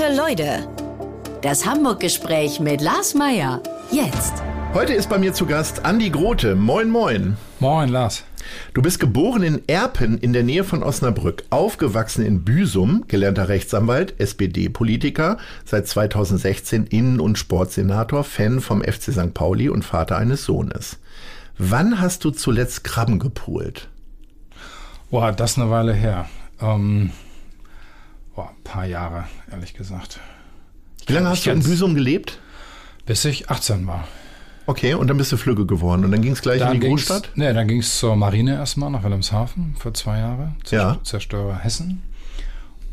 Gute Leute. Das Hamburg-Gespräch mit Lars Meier. Jetzt. Heute ist bei mir zu Gast Andi Grote. Moin, moin. Moin, Lars. Du bist geboren in Erpen in der Nähe von Osnabrück, aufgewachsen in Büsum, gelernter Rechtsanwalt, SPD-Politiker, seit 2016 Innen- und Sportsenator, Fan vom FC St. Pauli und Vater eines Sohnes. Wann hast du zuletzt Krabben gepult? Boah, das ist eine Weile her. Ähm, boah, ein paar Jahre, ehrlich gesagt. Wie lange hast du in Büsum gelebt? Bis ich 18 war. Okay, und dann bist du Flügge geworden und dann ging es gleich Dann in die Großstadt? Nee, dann ging es zur Marine erstmal nach Wilhelmshaven für zwei Jahre. Zer- Ja. Zerstörer Hessen.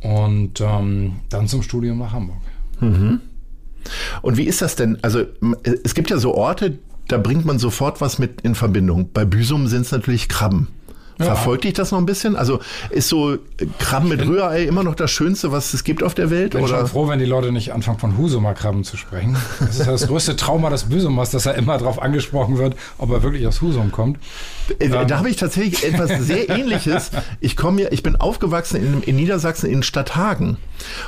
Und ähm, dann zum Studium nach Hamburg. Und wie ist das denn? Also es gibt ja so Orte, da bringt man sofort was mit in Verbindung. Bei Büsum sind es natürlich Krabben. Ja. Verfolgt dich das noch ein bisschen? Also ist so äh, Krabben mit Rührei immer noch das Schönste, was es gibt auf der Welt? Ich bin Oder? schon froh, wenn die Leute nicht anfangen, von Husumer Krabben zu sprechen. Das ist ja das größte Trauma des Büsumers, dass er immer darauf angesprochen wird, ob er wirklich aus Husum kommt. Äh, Da habe ich tatsächlich etwas sehr ähnliches. Ich komme ja, ich bin aufgewachsen in, in Niedersachsen in Stadthagen.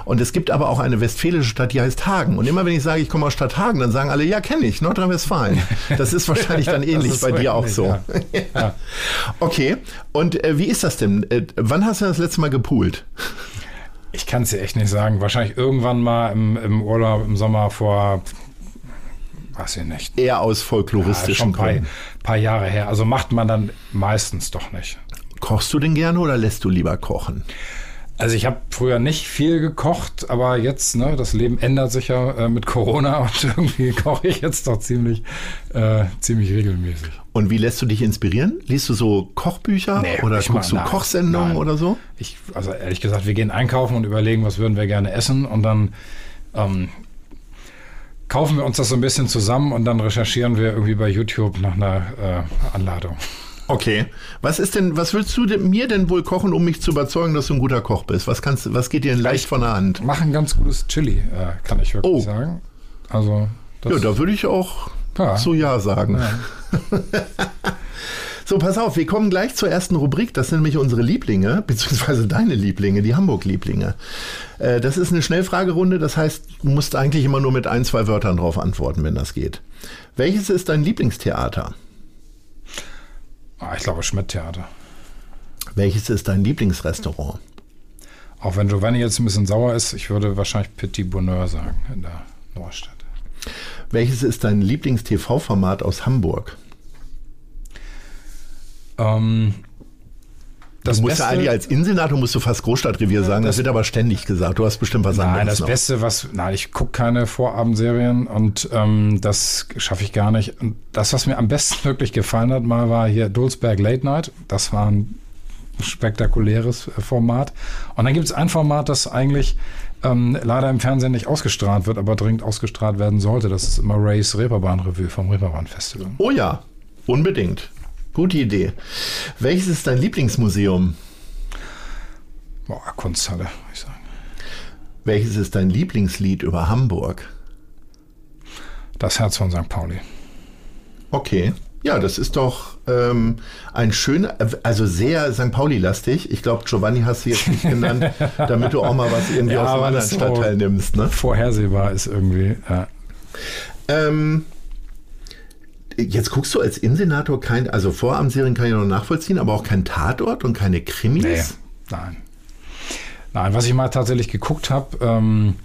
Und es gibt aber auch eine westfälische Stadt, die heißt Hagen. Und immer wenn ich sage, ich komme aus Stadthagen, dann sagen alle, ja, kenne ich, Nordrhein-Westfalen. Das ist wahrscheinlich dann ähnlich bei dir auch ähnlich, so. ja. Ja. Okay. Und äh, wie ist das denn? Äh, wann hast du das letzte Mal gepoolt? Ich kann es dir echt nicht sagen. Wahrscheinlich irgendwann mal im, im Urlaub im Sommer vor, weiß ich nicht, Eher aus ja, folkloristischen schon ein paar, Gründen. paar Jahre her. Also macht man dann meistens doch nicht. Kochst du denn gerne oder lässt du lieber kochen? Also ich habe früher nicht viel gekocht, aber jetzt, ne, das Leben ändert sich ja äh, mit Corona und irgendwie koche ich jetzt doch ziemlich, äh, ziemlich regelmäßig. Und wie lässt du dich inspirieren? Liest du so Kochbücher Nee, oder guckst mach- du nein, Kochsendungen nein. oder so? Ich, also ehrlich gesagt, wir gehen einkaufen und überlegen, was würden wir gerne essen und dann ähm, kaufen wir uns das so ein bisschen zusammen und dann recherchieren wir irgendwie bei YouTube nach einer äh, Anladung. Okay. Was ist denn, was willst du denn, mir denn wohl kochen, um mich zu überzeugen, dass du ein guter Koch bist? Was kannst, du- was geht dir denn leicht von der Hand? Mach ein ganz gutes Chili, äh, kann ich wirklich Oh. sagen. Also Ja, da würde ich auch Ja. so Ja sagen. Ja. So, pass auf, wir kommen gleich zur ersten Rubrik. Das sind nämlich unsere Lieblinge, beziehungsweise deine Lieblinge, die Hamburg-Lieblinge. Äh, das ist eine Schnellfragerunde, das heißt, du musst eigentlich immer nur mit ein, zwei Wörtern drauf antworten, wenn das geht. Welches ist dein Lieblingstheater? Ah, ich glaube Schmidt-Theater. Welches ist dein Lieblingsrestaurant? Auch wenn Giovanni jetzt ein bisschen sauer ist, ich würde wahrscheinlich Petit Bonheur sagen in der Neustadt. Welches ist dein Lieblings-TV-Format aus Hamburg? Ähm, das du musst Beste, ja eigentlich als Innensenator musst du fast Großstadtrevier sagen, das, das- wird aber ständig gesagt. Du hast bestimmt was anderes Nein, das noch. Beste, was. Nein, ich gucke keine Vorabendserien und ähm, das schaffe ich gar nicht. Und das, was mir am besten wirklich gefallen hat, mal war hier Dulsberg Late Night. Das war ein spektakuläres äh, Format. Und dann gibt es ein Format, das eigentlich ähm, leider im Fernsehen nicht ausgestrahlt wird, aber dringend ausgestrahlt werden sollte. Das ist immer Rays Reeperbahn-Revue vom Reeperbahn-Festival. Oh ja, unbedingt. Gute Idee. Welches ist dein Lieblingsmuseum? Boah, Kunsthalle, würde ich sagen. Welches ist dein Lieblingslied über Hamburg? Das Herz von St. Pauli. Okay. Ja, das ist doch ähm, ein schöner, also sehr St. Pauli-lastig. Ich glaube, Giovanni hast du jetzt nicht genannt, damit du auch mal was irgendwie Ja, aus einem anderen Stadtteil nimmst. Ne? Vorhersehbar ist irgendwie. Ja. Ähm, jetzt guckst du als Innensenator kein, also Vorabendserien kann ich noch nachvollziehen, aber auch kein Tatort und keine Krimis? Nee, nein. Nein, was ich mal tatsächlich geguckt habe, ähm,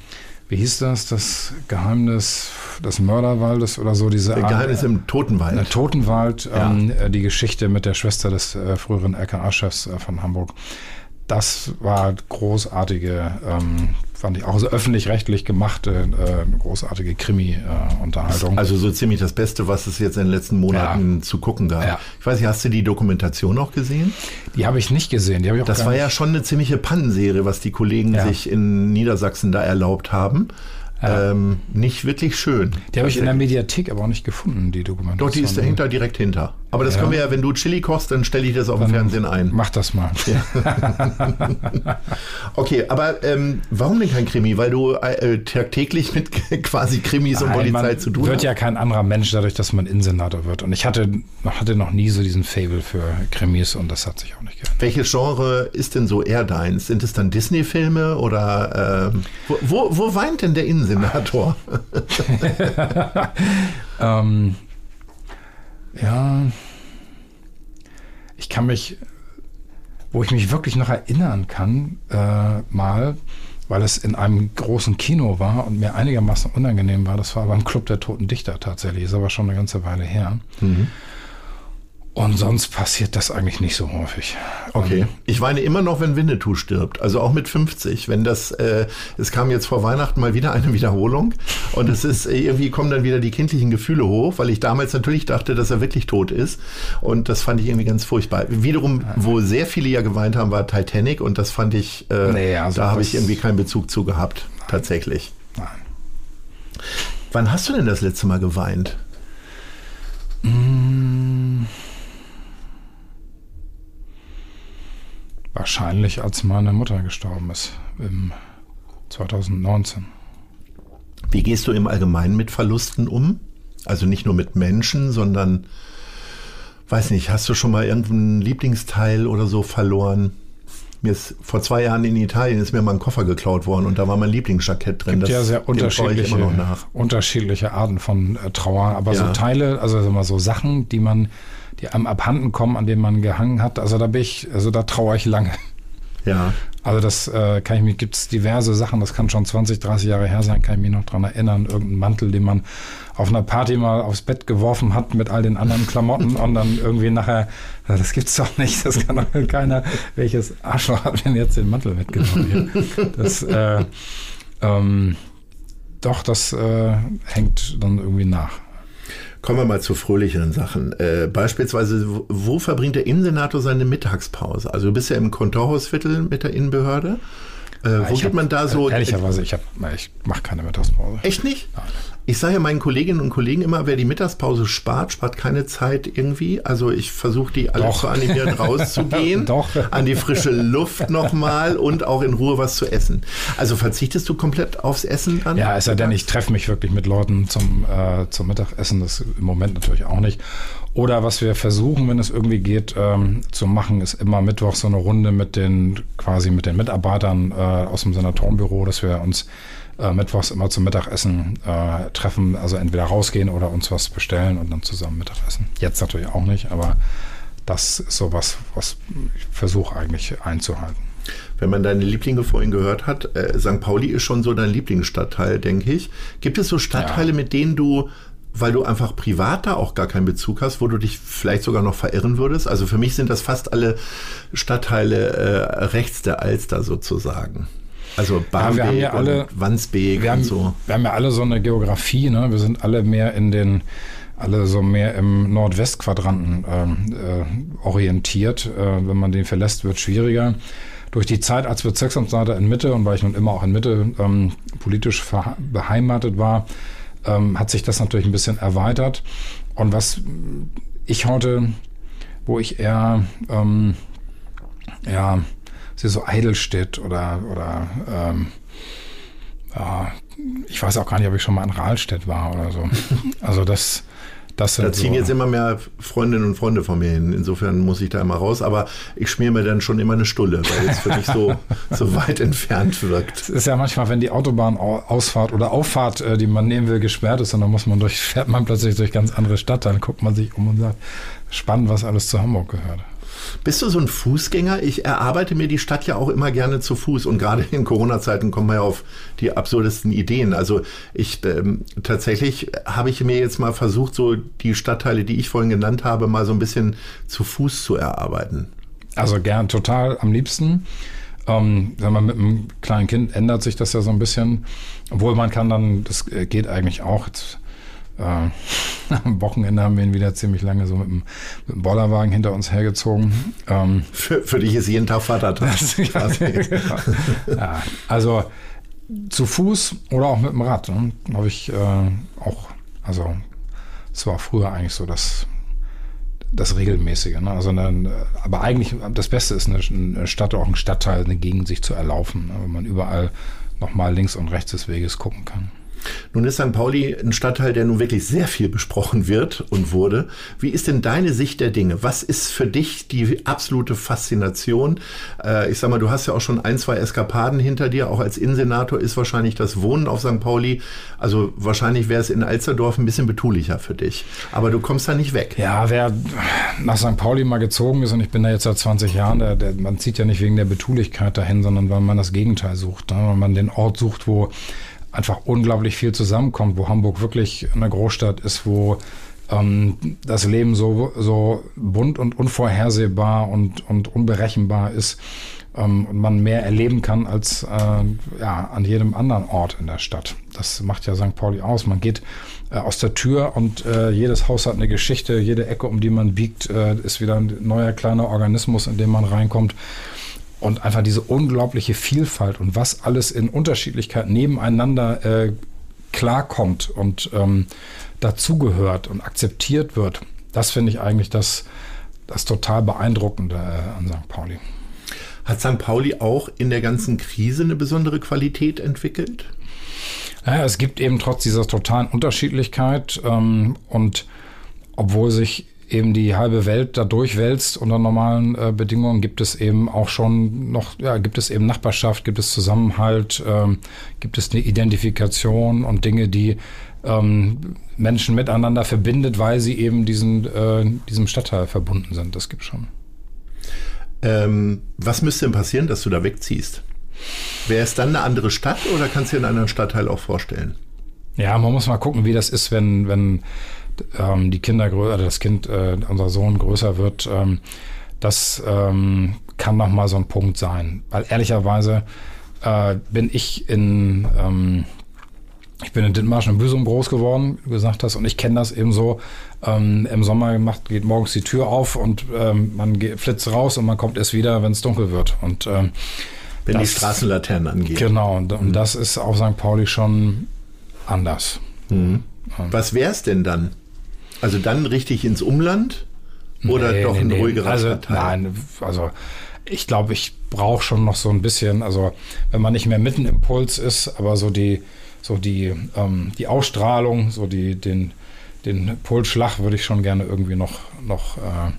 wie hieß das? Das Geheimnis des Mörderwaldes oder so, diese Geheimnis im Totenwald. Der Totenwald, Ja. ähm, äh, die Geschichte mit der Schwester des äh, früheren LKA-Chefs äh, von Hamburg. Das war großartige, ähm, fand ich auch so öffentlich-rechtlich gemachte, äh, großartige Krimi-Unterhaltung. Also so ziemlich das Beste, was es jetzt in den letzten Monaten zu gucken gab. Ja. Ich weiß nicht, hast du die Dokumentation noch gesehen? die habe ich nicht gesehen. Die ich auch Das war ja schon eine ziemliche Pannenserie, was die Kollegen Ja. sich in Niedersachsen da erlaubt haben. Ähm, nicht wirklich schön. Die habe ich in der Mediathek aber auch nicht gefunden, die Dokumentation. Doch, die ist dahinter, direkt hinter. Aber das Ja. können wir ja, wenn du Chili kochst, dann stelle ich das auf dem Fernsehen ein. Mach das mal. Okay, aber ähm, warum denn kein Krimi? Weil du äh, tagtäglich mit quasi Krimis und Nein, Polizei man zu tun wird hast? ja kein anderer Mensch dadurch, dass man Innensenator wird. Und ich hatte, hatte noch nie so diesen Fable für Krimis und das hat sich auch nicht geändert. Welches Genre ist denn so eher deins? Sind es dann Disney-Filme oder ähm, wo, wo, wo weint denn der Innensenator? Ähm, ja, kann mich, wo ich mich wirklich noch erinnern kann, äh, mal, weil es in einem großen Kino war und mir einigermaßen unangenehm war, das war beim Club der Toten Dichter tatsächlich, ist aber schon eine ganze Weile her. Und sonst passiert das eigentlich nicht so häufig. Okay. Ich weine immer noch, wenn Winnetou stirbt. Also auch mit 50. Wenn das, äh, es kam jetzt vor Weihnachten mal wieder eine Wiederholung und es ist äh, irgendwie kommen dann wieder die kindlichen Gefühle hoch, weil ich damals natürlich dachte, dass er wirklich tot ist und das fand ich irgendwie ganz furchtbar. Wiederum, wo sehr viele ja geweint haben, war Titanic und das fand ich, äh, Nee, also da habe ich irgendwie keinen Bezug zu gehabt, tatsächlich. Nein. Wann hast du denn das letzte Mal geweint? Wahrscheinlich, als meine Mutter gestorben ist, im 2019. Wie gehst du im Allgemeinen mit Verlusten um? Also nicht nur mit Menschen, sondern, weiß nicht, hast du schon mal irgendeinen Lieblingsteil oder so verloren? Mir ist vor zwei Jahren in Italien ist mir mal ein Koffer geklaut worden und da war mein Lieblingsjackett drin. gibt ja sehr unterschiedliche, immer noch nach. unterschiedliche Arten von äh, Trauer, aber so Ja. Teile, also mal so Sachen, die man, die einem abhanden kommen, an denen man gehangen hat, also da bin ich, also da trauere ich lange. Ja, Also das äh, kann ich mir, gibt es diverse Sachen, das kann schon 20, 30 Jahre her sein, kann ich mich noch dran erinnern, irgendein Mantel, den man auf einer Party mal aufs Bett geworfen hat mit all den anderen Klamotten und dann irgendwie nachher, das gibt's doch nicht, das kann doch keiner, welches Arschloch hat denn jetzt den Mantel mitgenommen hier? Das, äh, ähm, doch, das äh, hängt dann irgendwie nach. Kommen wir mal zu fröhlicheren Sachen. Äh, beispielsweise, wo, verbringt der Innensenator seine Mittagspause? Also du bist ja im Kontorhausviertel mit der Innenbehörde. Äh, wo Ich geht hab, man da so? äh, Ehrlicherweise, ich, hab, ich mache keine Mittagspause. Echt nicht? Ich sage ja meinen Kolleginnen und Kollegen immer, wer die Mittagspause spart, spart keine Zeit irgendwie. Also ich versuche die alle Doch. zu animieren, rauszugehen, Doch. an die frische Luft nochmal und auch in Ruhe was zu essen. Also verzichtest du komplett aufs Essen dann? Ja, es sei denn, ich treffe mich wirklich mit Leuten zum, äh, zum Mittagessen, das im Moment natürlich auch nicht. Oder was wir versuchen, wenn es irgendwie geht, ähm, zu machen, ist immer Mittwoch so eine Runde mit den quasi mit den Mitarbeitern äh, aus dem Senatorenbüro, dass wir uns äh, mittwochs immer zum Mittagessen äh, treffen, also entweder rausgehen oder uns was bestellen und dann zusammen Mittagessen. Jetzt natürlich auch nicht, aber das ist sowas, was ich versuche eigentlich einzuhalten. Wenn man deine Lieblinge vorhin gehört hat, äh, St. Pauli ist schon so dein Lieblingsstadtteil, denke ich. Gibt es so Stadtteile, mit denen du, weil du einfach privat da auch gar keinen Bezug hast, wo du dich vielleicht sogar noch verirren würdest? Also für mich sind das fast alle Stadtteile äh, rechts der Alster sozusagen. Also Barmbek haben ja alle- und Wandsbek wir und so. wir haben ja alle so eine Geografie, ne? Wir sind alle mehr in den, alle so mehr im Nordwestquadranten ähm, äh, orientiert. Äh, wenn man den verlässt, wird schwieriger. Durch die Zeit als Bezirksamtsleiter in Mitte und weil ich nun immer auch in Mitte ähm, politisch beheimatet war, ähm, hat sich das natürlich ein bisschen erweitert. Und was ich heute, wo ich eher ähm, ja, sie so Eidelstedt oder, oder ähm, ja, ich weiß auch gar nicht, ob ich schon mal in Rahlstedt war oder so. Also das, das sind Da ziehen so, jetzt immer mehr Freundinnen und Freunde von mir hin. Insofern muss ich da immer raus. Aber ich schmier mir dann schon immer eine Stulle, weil es für mich so, so weit entfernt wirkt. Es ist ja manchmal, wenn die Autobahnausfahrt oder Auffahrt, äh, die man nehmen will, gesperrt ist, und dann muss man durch, fährt man plötzlich durch ganz andere Stadtteilen, guckt man sich um und sagt, spannend, was alles zu Hamburg gehört. Bist du so ein Fußgänger? Ich erarbeite mir die Stadt ja auch immer gerne zu Fuß und gerade in Corona-Zeiten kommen wir ja auf die absurdesten Ideen. Also ich ähm, tatsächlich habe ich mir jetzt mal versucht, so die Stadtteile, die ich vorhin genannt habe, mal so ein bisschen zu Fuß zu erarbeiten. Also gern, total am liebsten. Ähm, wenn man mit einem kleinen Kind ändert sich das ja so ein bisschen. Obwohl man kann dann, das äh, geht eigentlich auch. Jetzt, äh, am Wochenende haben wir ihn wieder ziemlich lange so mit dem, mit dem Bollerwagen hinter uns hergezogen. Ähm, Für, für dich ist jeden Tag Vatertag. quasi. Genau. ja, also zu Fuß oder auch mit dem Rad. Ne? Habe ich äh, auch, also es war früher eigentlich so, dass das Regelmäßige. Ne? Also eine, aber eigentlich das Beste ist eine, Stadt oder auch ein Stadtteil, eine Gegend sich zu erlaufen, ne? wo man überall nochmal links und rechts des Weges gucken kann. Nun ist St. Pauli ein Stadtteil, der nun wirklich sehr viel besprochen wird und wurde. Wie ist denn deine Sicht der Dinge? Was ist für dich die absolute Faszination? Äh, ich sag mal, du hast ja auch schon ein, zwei Eskapaden hinter dir. Auch als Innensenator ist wahrscheinlich das Wohnen auf St. Pauli, also wahrscheinlich wäre es in Alsterdorf ein bisschen betulicher für dich. Aber du kommst da nicht weg. Ja, wer nach St. Pauli mal gezogen ist, und ich bin da jetzt seit 20 Jahren, der, der, man zieht ja nicht wegen der Betulichkeit dahin, sondern weil man das Gegenteil sucht. Ne? Weil man den Ort sucht, wo einfach unglaublich viel zusammenkommt, wo Hamburg wirklich eine Großstadt ist, wo ähm, das Leben so, so bunt und unvorhersehbar und, und unberechenbar ist ähm, und man mehr erleben kann als äh, ja, an jedem anderen Ort in der Stadt. Das macht ja St. Pauli aus. Man geht äh, aus der Tür und äh, jedes Haus hat eine Geschichte, jede Ecke, um die man biegt, äh, ist wieder ein neuer kleiner Organismus, in den man reinkommt und einfach diese unglaubliche Vielfalt und was alles in Unterschiedlichkeit nebeneinander äh, klarkommt und ähm, dazugehört und akzeptiert wird, das finde ich eigentlich das, das total beeindruckende äh, an St. Pauli. Hat St. Pauli auch in der ganzen Krise eine besondere Qualität entwickelt? Ja, es gibt eben trotz dieser totalen Unterschiedlichkeit ähm, und obwohl sich eben die halbe Welt da durchwälzt unter normalen äh, Bedingungen, gibt es eben auch schon noch, ja, gibt es eben Nachbarschaft, gibt es Zusammenhalt, ähm, gibt es eine Identifikation und Dinge, die ähm, Menschen miteinander verbindet, weil sie eben diesen, äh, diesem Stadtteil verbunden sind. Das gibt schon. Ähm, was müsste denn passieren, dass du da wegziehst? Wäre es dann eine andere Stadt oder kannst du dir einen anderen Stadtteil auch vorstellen? Ja, man muss mal gucken, wie das ist, wenn, wenn ähm, die Kinder größer, das Kind, äh, unser Sohn größer wird, ähm, das ähm, kann noch mal so ein Punkt sein. Weil ehrlicherweise äh, bin ich in ähm, ich bin in Dithmarschen im Büsum groß geworden, wie du gesagt hast, und ich kenne das eben so. Ähm, Im Sommer gemacht, geht morgens die Tür auf und ähm, man geht, flitzt raus und man kommt erst wieder, wenn es dunkel wird. Und ähm, wenn das, die Straßenlaternen angehen. Genau, und, und mhm. das ist auf St. Pauli schon anders. Mhm. Was wäre es denn dann? Also dann richtig ins Umland oder nee, doch nee, ein nee. ruhigerer also, Stadtteil? Nein, also ich glaube, ich brauche schon noch so ein bisschen, also wenn man nicht mehr mitten im Puls ist, aber so die, so die, ähm, die Ausstrahlung, so die, den, den Pulsschlag würde ich schon gerne irgendwie noch, noch, äh,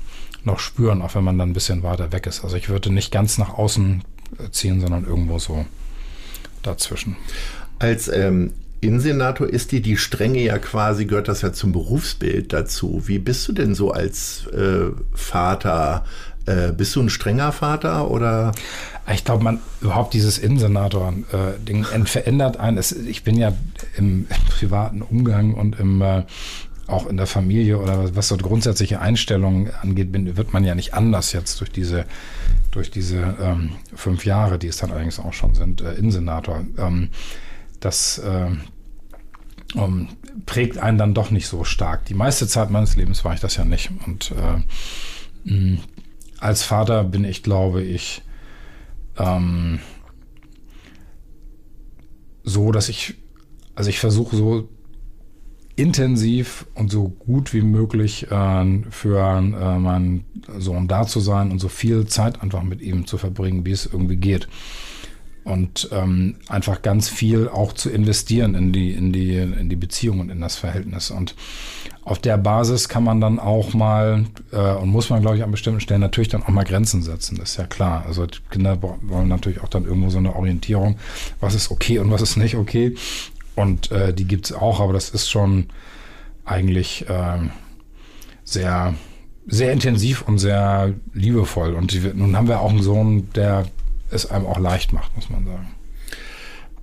noch spüren, auch wenn man dann ein bisschen weiter weg ist. Also ich würde nicht ganz nach außen ziehen, sondern irgendwo so dazwischen. Als ähm, Innensenator ist dir die Strenge ja quasi, gehört das ja zum Berufsbild dazu. Wie bist du denn so als äh, Vater? Äh, bist du ein strenger Vater oder? Ich glaube, man überhaupt dieses Innensenator-Ding äh, verändert einen. Es, ich bin ja im, privaten Umgang und im äh, auch in der Familie oder was, was so grundsätzliche Einstellungen angeht, bin, wird man ja nicht anders jetzt durch diese durch diese ähm, fünf Jahre, die es dann allerdings auch schon sind, äh, Innensenator. Ähm, das äh, um, prägt einen dann doch nicht so stark. Die meiste Zeit meines Lebens war ich das ja nicht. Und äh, mh, als Vater bin ich, glaube ich, ähm, so, dass ich, also ich versuche so intensiv und so gut wie möglich äh, für äh, meinen Sohn da zu sein und so viel Zeit einfach mit ihm zu verbringen, wie es irgendwie geht und ähm, einfach ganz viel auch zu investieren in die, in die, in die Beziehung und in das Verhältnis. Und auf der Basis kann man dann auch mal äh, und muss man, glaube ich, an bestimmten Stellen natürlich dann auch mal Grenzen setzen. Das ist ja klar. Also Kinder wollen natürlich auch dann irgendwo so eine Orientierung, was ist okay und was ist nicht okay. Und äh, die gibt's auch, aber das ist schon eigentlich äh, sehr, sehr intensiv und sehr liebevoll. Und die, nun haben wir auch einen Sohn, der es einem auch leicht macht, muss man sagen.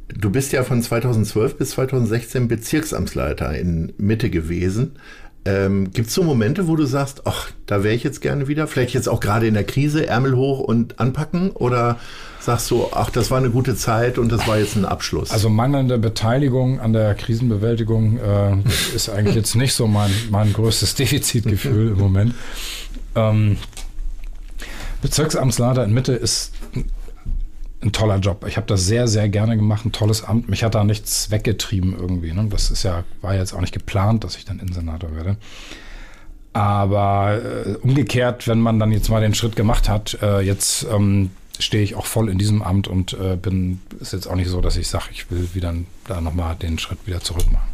Du bist ja von 2012 bis 2016 Bezirksamtsleiter in Mitte gewesen. Ähm, Gibt es so Momente, wo du sagst, ach, da wäre ich jetzt gerne wieder? Vielleicht jetzt auch gerade in der Krise, Ärmel hoch und anpacken? Oder sagst du, ach, das war eine gute Zeit und das war jetzt ein Abschluss? Also mangelnde Beteiligung an der Krisenbewältigung äh, ist eigentlich jetzt nicht so mein, mein größtes Defizitgefühl im Moment. Ähm, Bezirksamtsleiter in Mitte ist ein toller Job. Ich habe das sehr, sehr gerne gemacht, ein tolles Amt. Mich hat da nichts weggetrieben irgendwie. Ne? Das ist ja, war jetzt auch nicht geplant, dass ich dann Innensenator werde. Aber äh, umgekehrt, wenn man dann jetzt mal den Schritt gemacht hat, äh, jetzt ähm, stehe ich auch voll in diesem Amt und äh, bin, ist jetzt auch nicht so, dass ich sage, ich will wieder da nochmal den Schritt wieder zurück machen.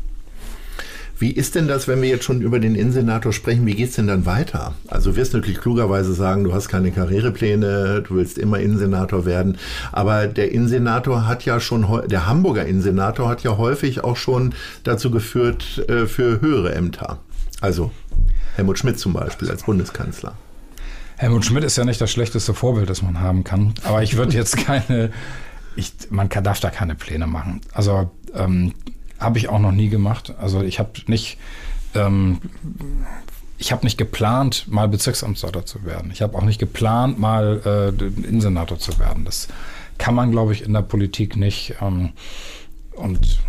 Wie ist denn das, wenn wir jetzt schon über den Innensenator sprechen? Wie geht es denn dann weiter? Also wirst du natürlich klugerweise sagen, du hast keine Karrierepläne, du willst immer Innensenator werden. Aber der Innensenator hat ja schon, der Hamburger Innensenator hat ja häufig auch schon dazu geführt äh, für höhere Ämter. Also Helmut Schmidt zum Beispiel als Bundeskanzler. Helmut Schmidt ist ja nicht das schlechteste Vorbild, das man haben kann. Aber ich würde jetzt keine, ich, man kann, darf da keine Pläne machen. Also ähm, habe ich auch noch nie gemacht. Also ich habe nicht, ähm, ich habe nicht geplant, mal Bezirksamtsleiter zu werden. Ich habe auch nicht geplant, mal äh, Innensenator zu werden. Das kann man, glaube ich, in der Politik nicht. Ähm, und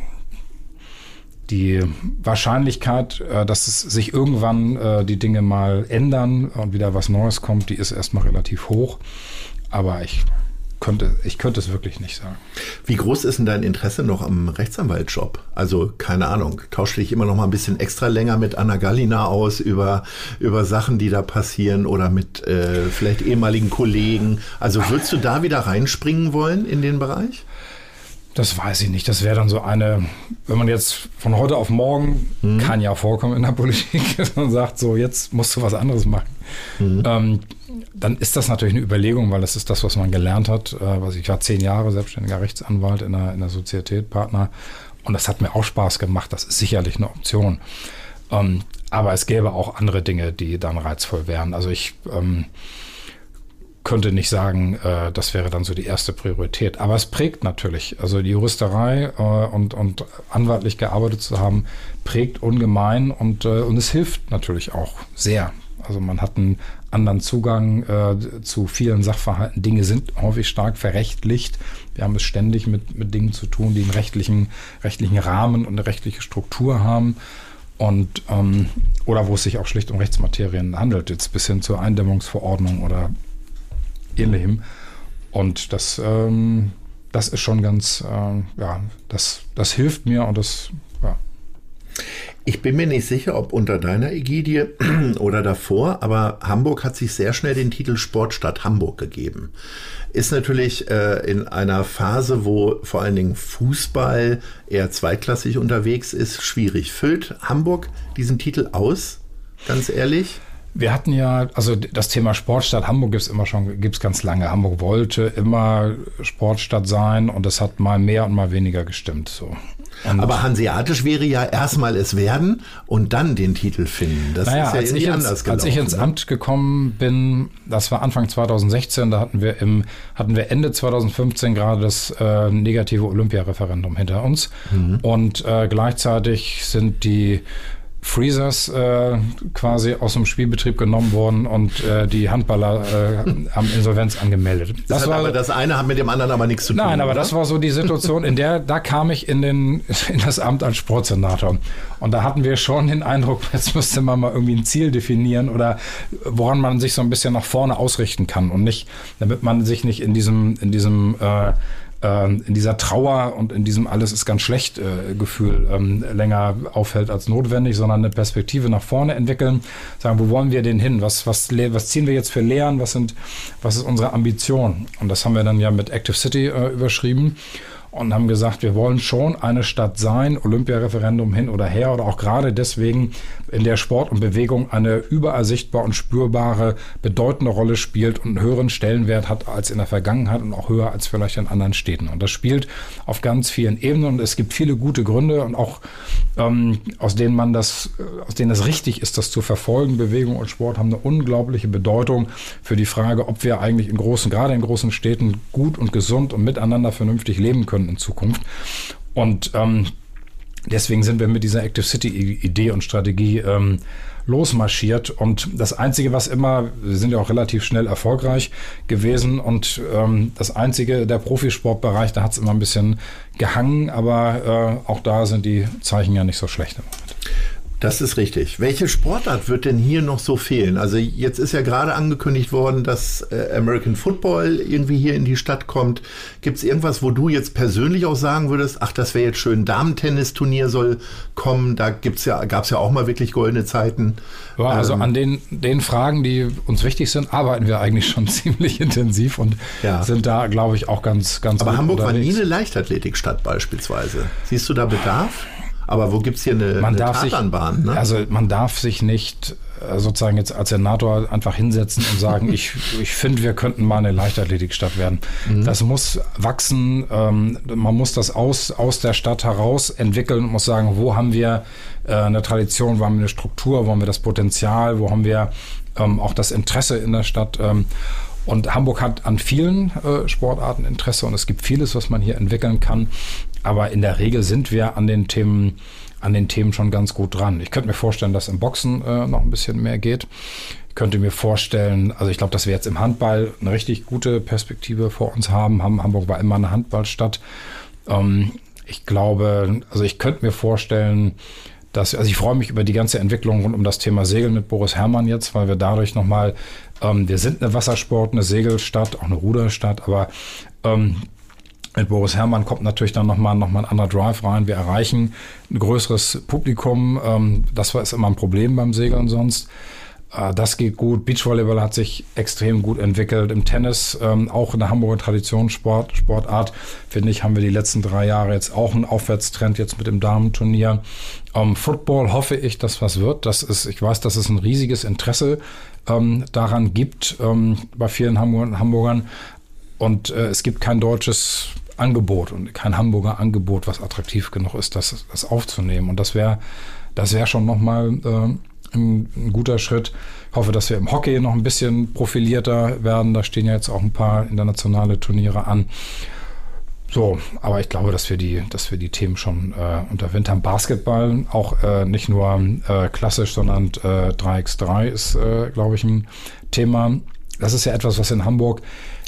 die Wahrscheinlichkeit, äh, dass es sich irgendwann äh, die Dinge mal ändern und wieder was Neues kommt, die ist erstmal relativ hoch. Aber ich könnte, ich könnte es wirklich nicht sagen. Wie groß ist denn dein Interesse noch am Rechtsanwaltjob? Also, keine Ahnung, tausche dich immer noch mal ein bisschen extra länger mit Anna Gallina aus über, über Sachen, die da passieren oder mit äh, vielleicht ehemaligen Kollegen. Also, würdest du da wieder reinspringen wollen in den Bereich? Das weiß ich nicht. Das wäre dann so eine, wenn man jetzt von heute auf morgen, mhm. kann ja vorkommen in der Politik, dass man sagt, so jetzt musst du was anderes machen. Mhm. Ähm, dann ist das natürlich eine Überlegung, weil das ist das, was man gelernt hat. Äh, was ich war zehn Jahre selbstständiger Rechtsanwalt in der, in der Sozietät Partner und das hat mir auch Spaß gemacht. Das ist sicherlich eine Option. Ähm, aber es gäbe auch andere Dinge, die dann reizvoll wären. Also ich ähm, könnte nicht sagen, äh, das wäre dann so die erste Priorität. Aber es prägt natürlich. Also die Juristerei äh, und, und anwaltlich gearbeitet zu haben, prägt ungemein und, äh, und es hilft natürlich auch sehr. Also man hat einen anderen Zugang äh, zu vielen Sachverhalten. Dinge sind häufig stark verrechtlicht. Wir haben es ständig mit, mit Dingen zu tun, die einen rechtlichen, rechtlichen Rahmen und eine rechtliche Struktur haben. Und, ähm, oder wo es sich auch schlicht um Rechtsmaterien handelt, jetzt bis hin zur Eindämmungsverordnung oder ähnlichem. Und das, ähm, das ist schon ganz, äh, ja, das, das hilft mir und das, ja. Ich bin mir nicht sicher, ob unter deiner Ägidie oder davor, aber Hamburg hat sich sehr schnell den Titel Sportstadt Hamburg gegeben. Ist natürlich äh, in einer Phase, wo vor allen Dingen Fußball eher zweitklassig unterwegs ist, schwierig. Füllt Hamburg diesen Titel aus, ganz ehrlich? Wir hatten ja, also das Thema Sportstadt Hamburg gibt es immer schon, gibt es ganz lange. Hamburg wollte immer Sportstadt sein und es hat mal mehr und mal weniger gestimmt. So. Und Aber hanseatisch wäre ja erstmal es werden und dann den Titel finden. Das naja, ist ja als ins, anders gelaufen. Als ich ins ne? Amt gekommen bin, das war Anfang 2016, da hatten wir im, hatten wir Ende 2015 gerade das äh, negative Olympiareferendum hinter uns. Mhm. Und äh, gleichzeitig sind die Freezers äh, quasi aus dem Spielbetrieb genommen worden und äh, die Handballer äh, haben Insolvenz angemeldet. Das, das war, aber das eine hat mit dem anderen aber nichts zu tun. Nein, aber oder? das war so die Situation, in der da kam ich in, den, in das Amt als Sportsenator. Und da hatten wir schon den Eindruck, jetzt müsste man mal irgendwie ein Ziel definieren oder woran man sich so ein bisschen nach vorne ausrichten kann und nicht, damit man sich nicht in diesem, in diesem äh, in dieser Trauer und in diesem alles ist ganz schlecht äh, Gefühl ähm, länger aufhält als notwendig, sondern eine Perspektive nach vorne entwickeln, sagen, wo wollen wir denn hin? Was, was, was ziehen wir jetzt für Lehren? Was, sind, was ist unsere Ambition? Und das haben wir dann ja mit Active City äh, überschrieben und haben gesagt, wir wollen schon eine Stadt sein, Olympiareferendum hin oder her oder auch gerade deswegen, in der Sport und Bewegung eine überall sichtbar und spürbare, bedeutende Rolle spielt und einen höheren Stellenwert hat als in der Vergangenheit und auch höher als vielleicht in anderen Städten. Und das spielt auf ganz vielen Ebenen und es gibt viele gute Gründe und auch ähm, aus denen man das, aus denen es richtig ist, das zu verfolgen. Bewegung und Sport haben eine unglaubliche Bedeutung für die Frage, ob wir eigentlich in großen, gerade in großen Städten gut und gesund und miteinander vernünftig leben können in Zukunft. Und ähm, deswegen sind wir mit dieser Active City-Idee und Strategie ähm, losmarschiert. Und das Einzige, was immer, wir sind ja auch relativ schnell erfolgreich gewesen und ähm, das Einzige, der Profisportbereich, da hat es immer ein bisschen gehangen, aber äh, auch da sind die Zeichen ja nicht so schlecht im Moment. Das ist richtig. Welche Sportart wird denn hier noch so fehlen? Also jetzt ist ja gerade angekündigt worden, dass äh, American Football irgendwie hier in die Stadt kommt. Gibt es irgendwas, wo du jetzt persönlich auch sagen würdest, ach, das wäre jetzt schön, Damen-Tennisturnier soll kommen, da gibt's ja, gab es ja auch mal wirklich goldene Zeiten. Ja, also ähm, an den, den Fragen, die uns wichtig sind, arbeiten wir eigentlich schon ziemlich intensiv und ja. sind da, glaube ich, auch ganz, ganz Aber Hamburg unterwegs. war nie eine Leichtathletikstadt beispielsweise. Siehst du da Bedarf? Aber wo gibt es hier eine, man eine Tatanbahn? Ne? Also man darf sich nicht äh, sozusagen jetzt als Senator einfach hinsetzen und sagen, ich, ich finde, wir könnten mal eine Leichtathletikstadt werden. Mhm. Das muss wachsen, ähm, man muss das aus, aus der Stadt heraus entwickeln und muss sagen, wo haben wir äh, eine Tradition, wo haben wir eine Struktur, wo haben wir das Potenzial, wo haben wir ähm, auch das Interesse in der Stadt. Ähm, und Hamburg hat an vielen äh, Sportarten Interesse und es gibt vieles, was man hier entwickeln kann. Aber in der Regel sind wir an den Themen, an den Themen schon ganz gut dran. Ich könnte mir vorstellen, dass im Boxen äh, noch ein bisschen mehr geht. Ich könnte mir vorstellen, also ich glaube, dass wir jetzt im Handball eine richtig gute Perspektive vor uns haben. Hamburg war immer eine Handballstadt. Ähm, ich glaube, also ich könnte mir vorstellen, dass, also ich freue mich über die ganze Entwicklung rund um das Thema Segeln mit Boris Herrmann jetzt, weil wir dadurch nochmal, ähm, wir sind eine Wassersport, eine Segelstadt, auch eine Ruderstadt, aber ähm, mit Boris Herrmann kommt natürlich dann nochmal noch mal ein anderer Drive rein. Wir erreichen ein größeres Publikum. Ähm, das war ist immer ein Problem beim Segeln sonst. Äh, das geht gut. Beachvolleyball hat sich extrem gut entwickelt. Im Tennis, ähm, auch in der Hamburger Traditionssport, Sportart, finde ich, haben wir die letzten drei Jahre jetzt auch einen Aufwärtstrend jetzt mit dem Damenturnier. Ähm, Football hoffe ich, dass was wird. Das ist, ich weiß, dass es ein riesiges Interesse daran gibt bei vielen Hamburgern. Und äh, es gibt kein deutsches Angebot und kein Hamburger Angebot, was attraktiv genug ist, das, das aufzunehmen. Und das wäre das wäre schon nochmal äh, ein, ein guter Schritt. Ich hoffe, dass wir im Hockey noch ein bisschen profilierter werden. Da stehen ja jetzt auch ein paar internationale Turniere an. So, aber ich glaube, dass wir die, dass wir die Themen schon äh, unterwintern. Basketball auch äh, nicht nur äh, klassisch, sondern äh, 3x3 ist, äh, glaube ich, ein Thema. Das ist ja etwas, was in Hamburg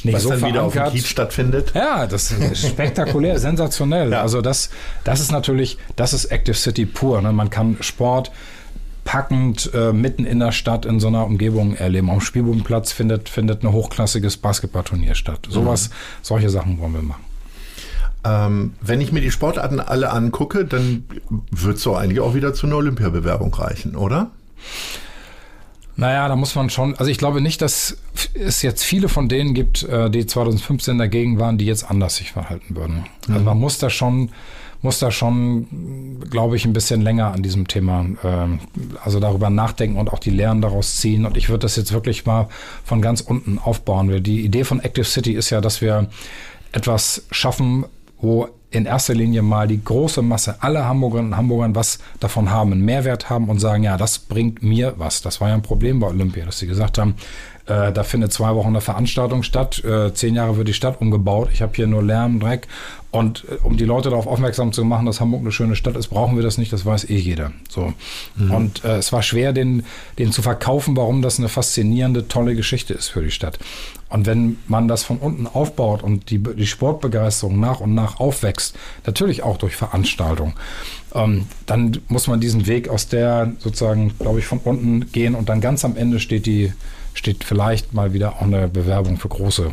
nicht was so dann verankert. wieder auf dem Kiez stattfindet. Ja, das ist spektakulär, sensationell. Ja. Also das, das ist natürlich, das ist Active City pur. Ne? Man kann Sport packend äh, mitten in der Stadt in so einer Umgebung erleben. Am Spielbodenplatz findet, findet ein hochklassiges Basketballturnier statt. Sowas, mhm. solche Sachen wollen wir machen. Ähm, wenn ich mir die Sportarten alle angucke, dann wird es so eigentlich auch wieder zu einer Olympiabewerbung reichen, oder? Naja, da muss man schon, also ich glaube nicht, dass es jetzt viele von denen gibt, äh, die 2015 dagegen waren, die jetzt anders sich verhalten würden. Also mhm. man muss da schon, muss da schon, glaube ich, ein bisschen länger an diesem Thema, äh, also darüber nachdenken und auch die Lehren daraus ziehen. Und ich würde das jetzt wirklich mal von ganz unten aufbauen. Die Idee von Active City ist ja, dass wir etwas schaffen, wo in erster Linie mal die große Masse aller Hamburgerinnen und Hamburgern was davon haben, einen Mehrwert haben und sagen, ja, das bringt mir was. Das war ja ein Problem bei Olympia, dass sie gesagt haben, äh, da findet zwei Wochen eine Veranstaltung statt, äh, zehn Jahre wird die Stadt umgebaut, ich habe hier nur Lärm, Dreck und äh, um die Leute darauf aufmerksam zu machen, dass Hamburg eine schöne Stadt ist, brauchen wir das nicht, das weiß eh jeder. So. Mhm. Und äh, es war schwer, den, den zu verkaufen, warum das eine faszinierende, tolle Geschichte ist für die Stadt. Und wenn man das von unten aufbaut und die, die Sportbegeisterung nach und nach aufwächst, natürlich auch durch Veranstaltungen, ähm, dann muss man diesen Weg aus der sozusagen, glaube ich, von unten gehen und dann ganz am Ende steht die, steht vielleicht mal wieder auch eine Bewerbung für große,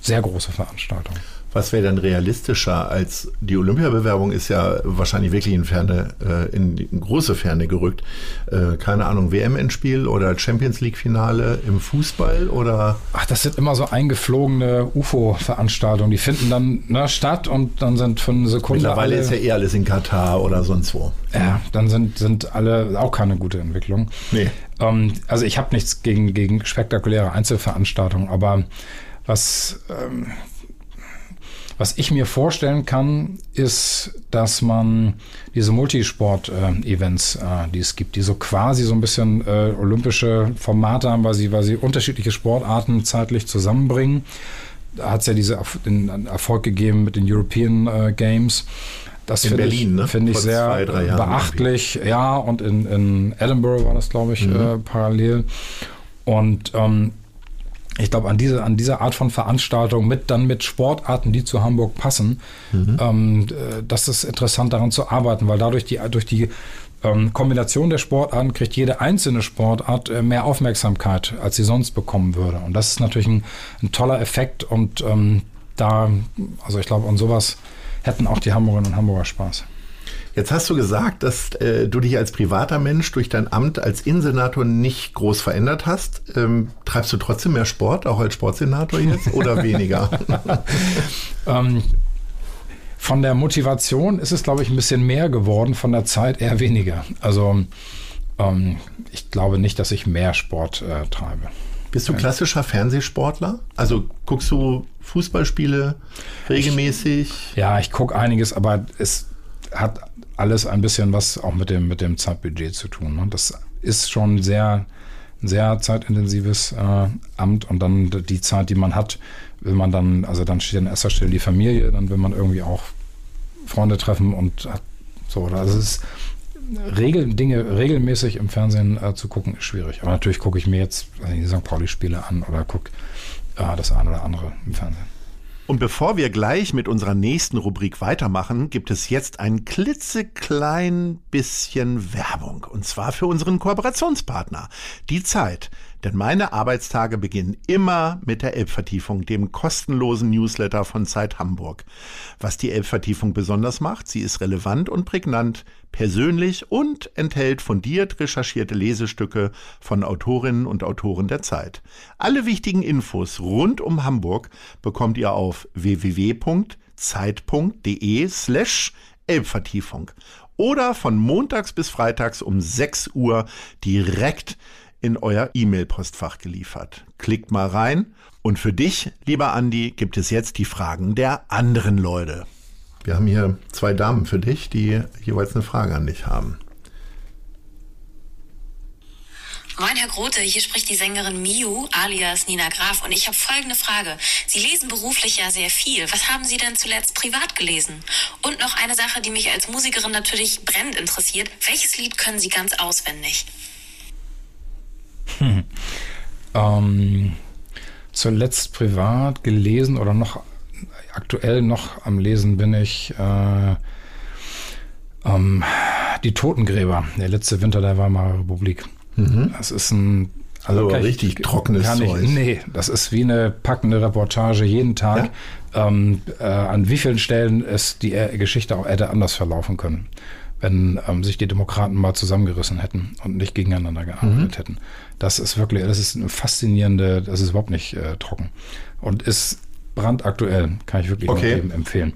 sehr große Veranstaltungen. Was wäre denn realistischer als die Olympiabewerbung ist ja wahrscheinlich wirklich in Ferne, äh, in, in große Ferne gerückt. Äh, keine Ahnung, WM-Endspiel oder Champions League-Finale im Fußball oder? Ach, das sind immer so eingeflogene UFO-Veranstaltungen. Die finden dann ne, statt und dann sind für eine Sekunde. Mittlerweile alle, ist ja eh alles in Katar oder sonst wo. Ja, dann sind, sind alle auch keine gute Entwicklung. Nee. Ähm, also ich habe nichts gegen, gegen spektakuläre Einzelveranstaltungen, aber was ähm, was ich mir vorstellen kann, ist, dass man diese Multisport-Events, äh, die es gibt, die so quasi so ein bisschen äh, olympische Formate haben, weil sie, weil sie unterschiedliche Sportarten zeitlich zusammenbringen. Da hat es ja diese, den Erfolg gegeben mit den European äh, Games. Das finde ich, ne? find ich sehr zwei, beachtlich. Ja, und in, in Edinburgh war das, glaube ich, mhm. äh, parallel. Und ähm, ich glaube, an diese, an dieser Art von Veranstaltung mit dann mit Sportarten, die zu Hamburg passen, mhm. ähm, äh, das ist interessant daran zu arbeiten, weil dadurch die, durch die ähm, Kombination der Sportarten kriegt jede einzelne Sportart äh, mehr Aufmerksamkeit, als sie sonst bekommen würde. Und das ist natürlich ein, ein toller Effekt und ähm, da, also ich glaube, an sowas hätten auch die Hamburgerinnen und Hamburger Spaß. Jetzt hast du gesagt, dass äh, du dich als privater Mensch durch dein Amt als Innensenator nicht groß verändert hast. Ähm, treibst du trotzdem mehr Sport, auch als Sportsenator jetzt, oder weniger? ähm, von der Motivation ist es, glaube ich, ein bisschen mehr geworden, von der Zeit eher weniger. Also ähm, ich glaube nicht, dass ich mehr Sport äh, treibe. Bist du klassischer Fernsehsportler? Also guckst du Fußballspiele regelmäßig? Ich, ja, ich gucke einiges, aber es hat alles ein bisschen was auch mit dem, mit dem Zeitbudget zu tun. Ne? Das ist schon sehr, sehr zeitintensives äh, Amt und dann die Zeit, die man hat, will man dann, also dann steht an erster Stelle die Familie, dann will man irgendwie auch Freunde treffen und hat so, also ist Regel, Dinge regelmäßig im Fernsehen äh, zu gucken, ist schwierig. Aber natürlich gucke ich mir jetzt also die St. Pauli-Spiele an oder gucke äh, das eine oder andere im Fernsehen. Und bevor wir gleich mit unserer nächsten Rubrik weitermachen, gibt es jetzt ein klitzeklein bisschen Werbung. Und zwar für unseren Kooperationspartner, die Zeit. Denn meine Arbeitstage beginnen immer mit der Elbvertiefung, dem kostenlosen Newsletter von Zeit Hamburg. Was die Elbvertiefung besonders macht, sie ist relevant und prägnant, persönlich und enthält fundiert recherchierte Lesestücke von Autorinnen und Autoren der Zeit. Alle wichtigen Infos rund um Hamburg bekommt ihr auf www.zeit.de slash Elbvertiefung oder von montags bis freitags um 6 Uhr direkt in euer E-Mail-Postfach geliefert. Klickt mal rein. Und für dich, lieber Andi, gibt es jetzt die Fragen der anderen Leute. Wir haben hier zwei Damen für dich, die jeweils eine Frage an dich haben. Moin, Herr Grote, hier spricht die Sängerin Miu alias Nina Graf und ich habe folgende Frage. Sie lesen beruflich ja sehr viel. Was haben Sie denn zuletzt privat gelesen? Und noch eine Sache, die mich als Musikerin natürlich brennend interessiert. Welches Lied können Sie ganz auswendig? Hm. Ähm, zuletzt privat gelesen oder noch aktuell noch am Lesen bin ich äh, ähm, Die Totengräber, der letzte Winter der Weimarer Republik. Mhm. Das ist ein also, also richtig ich, trockenes Zeug. Nee, das ist wie eine packende Reportage jeden Tag. Ja? Ähm, äh, an wie vielen Stellen es die äh, Geschichte auch hätte anders verlaufen können wenn ähm, sich die Demokraten mal zusammengerissen hätten und nicht gegeneinander gearbeitet mhm. hätten. Das ist wirklich, das ist eine faszinierende, das ist überhaupt nicht äh, trocken und ist brandaktuell, kann ich wirklich okay. empfehlen.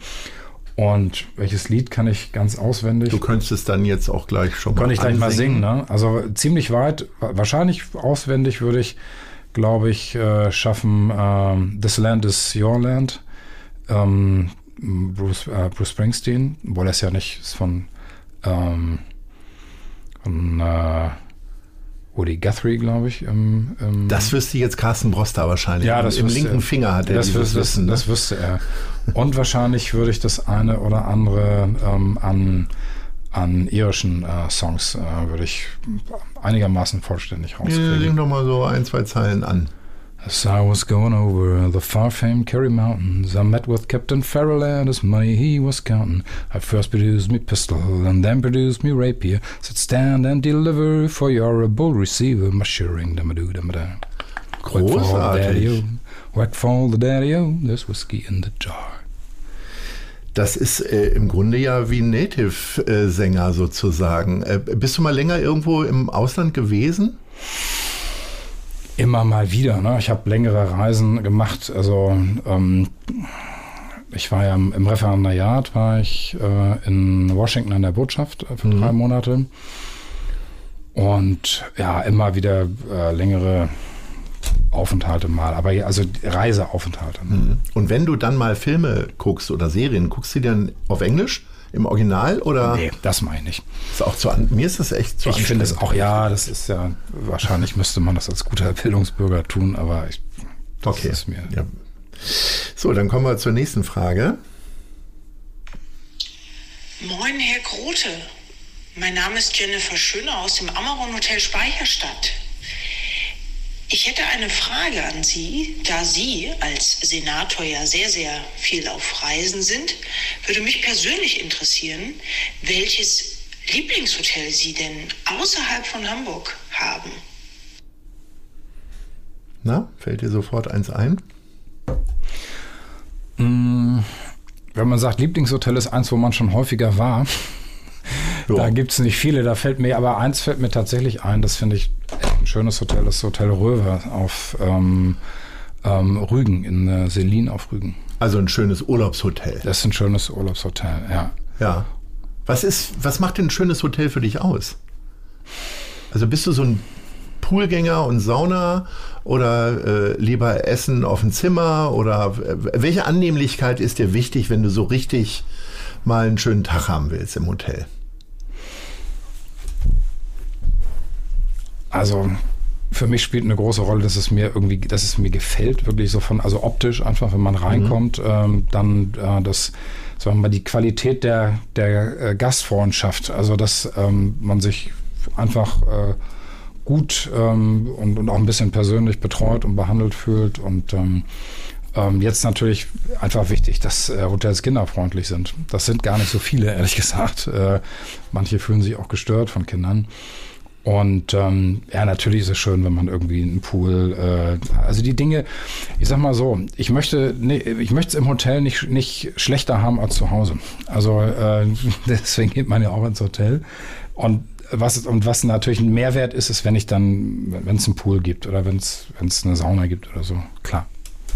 Und welches Lied kann ich ganz auswendig? Du könntest es dann jetzt auch gleich schon mal Kann ich gleich mal singen, ne? Also ziemlich weit, wahrscheinlich auswendig würde ich, glaube ich, äh, schaffen äh, This Land is Your Land. Ähm, Bruce, äh, Bruce Springsteen, obwohl er es ja nicht ist von ähm, von äh, Woody Guthrie, glaube ich. Im, im das wüsste jetzt Carsten Broster wahrscheinlich. Ja, das Im linken er. Finger hat er das dieses wüsste, Wissen. Ne? Das wüsste er. Und wahrscheinlich würde ich das eine oder andere ähm, an, an irischen äh, Songs äh, würde ich einigermaßen vollständig rauskriegen. Sing doch mal so ein, zwei Zeilen an. As I was going over the far-famed Kerry Mountains, I met with Captain Farrell and his money he was counting. I first produced me pistol and then produced me rapier. Said stand and deliver for your bull receiver, mushering dum doo dum da. Großartig. Whack fall the daddy-o, there's whiskey in the jar. Das ist äh, im Grunde ja wie Native-Sänger sozusagen. Äh, bist du mal länger irgendwo im Ausland gewesen? Immer mal wieder. Ne? Ich habe längere Reisen gemacht. Also ähm, ich war ja im, im Referendariat, war ich äh, in Washington an der Botschaft für mhm. drei Monate. Und ja, immer wieder äh, längere Aufenthalte mal, aber also Reiseaufenthalte. Ne? Mhm. Und wenn du dann mal Filme guckst oder Serien, guckst du die dann auf Englisch? Im Original oder? Nee, das meine ich. Ist auch zu an, mir ist das echt zu Ich finde es auch, ja, das ist ja, wahrscheinlich müsste man das als guter Bildungsbürger tun, aber ich, das okay. ist mir. Ja. So, dann kommen wir zur nächsten Frage. Moin, Herr Grote. Mein Name ist Jennifer Schöner aus dem Amaron Hotel Speicherstadt. Ich hätte eine Frage an Sie, da Sie als Senator ja sehr, sehr viel auf Reisen sind, würde mich persönlich interessieren, welches Lieblingshotel Sie denn außerhalb von Hamburg haben. Na, fällt dir sofort eins ein? Mm, wenn man sagt, Lieblingshotel ist eins, wo man schon häufiger war, da gibt es nicht viele. Da fällt mir, aber eins fällt mir tatsächlich ein, das finde ich ein schönes Hotel, das Hotel Röwe auf ähm, ähm, Rügen, in äh, Selin auf Rügen. Also ein schönes Urlaubshotel. Das ist ein schönes Urlaubshotel, ja. Ja. Was ist, was macht denn ein schönes Hotel für dich aus? Also bist du so ein Poolgänger und Sauna oder äh, lieber Essen auf dem Zimmer oder äh, welche Annehmlichkeit ist dir wichtig, wenn du so richtig mal einen schönen Tag haben willst im Hotel? Also für mich spielt eine große Rolle, dass es mir irgendwie, dass es mir gefällt, wirklich so von, also optisch einfach, wenn man reinkommt, mhm. ähm, dann äh, das, sagen wir mal, die Qualität der, der äh, Gastfreundschaft, also dass ähm, man sich einfach äh, gut ähm, und, und auch ein bisschen persönlich betreut und behandelt fühlt und ähm, jetzt natürlich einfach wichtig, dass äh, Hotels kinderfreundlich sind. Das sind gar nicht so viele, ehrlich gesagt. Äh, manche fühlen sich auch gestört von Kindern. Und ähm, ja, natürlich ist es schön, wenn man irgendwie einen Pool, äh, also die Dinge, ich sag mal so, ich möchte, nee, ich möchte es im Hotel nicht, nicht schlechter haben als zu Hause. Also äh, deswegen geht man ja auch ins Hotel. Und was und was natürlich ein Mehrwert ist, ist, wenn ich dann, wenn es einen Pool gibt oder wenn es eine Sauna gibt oder so, klar.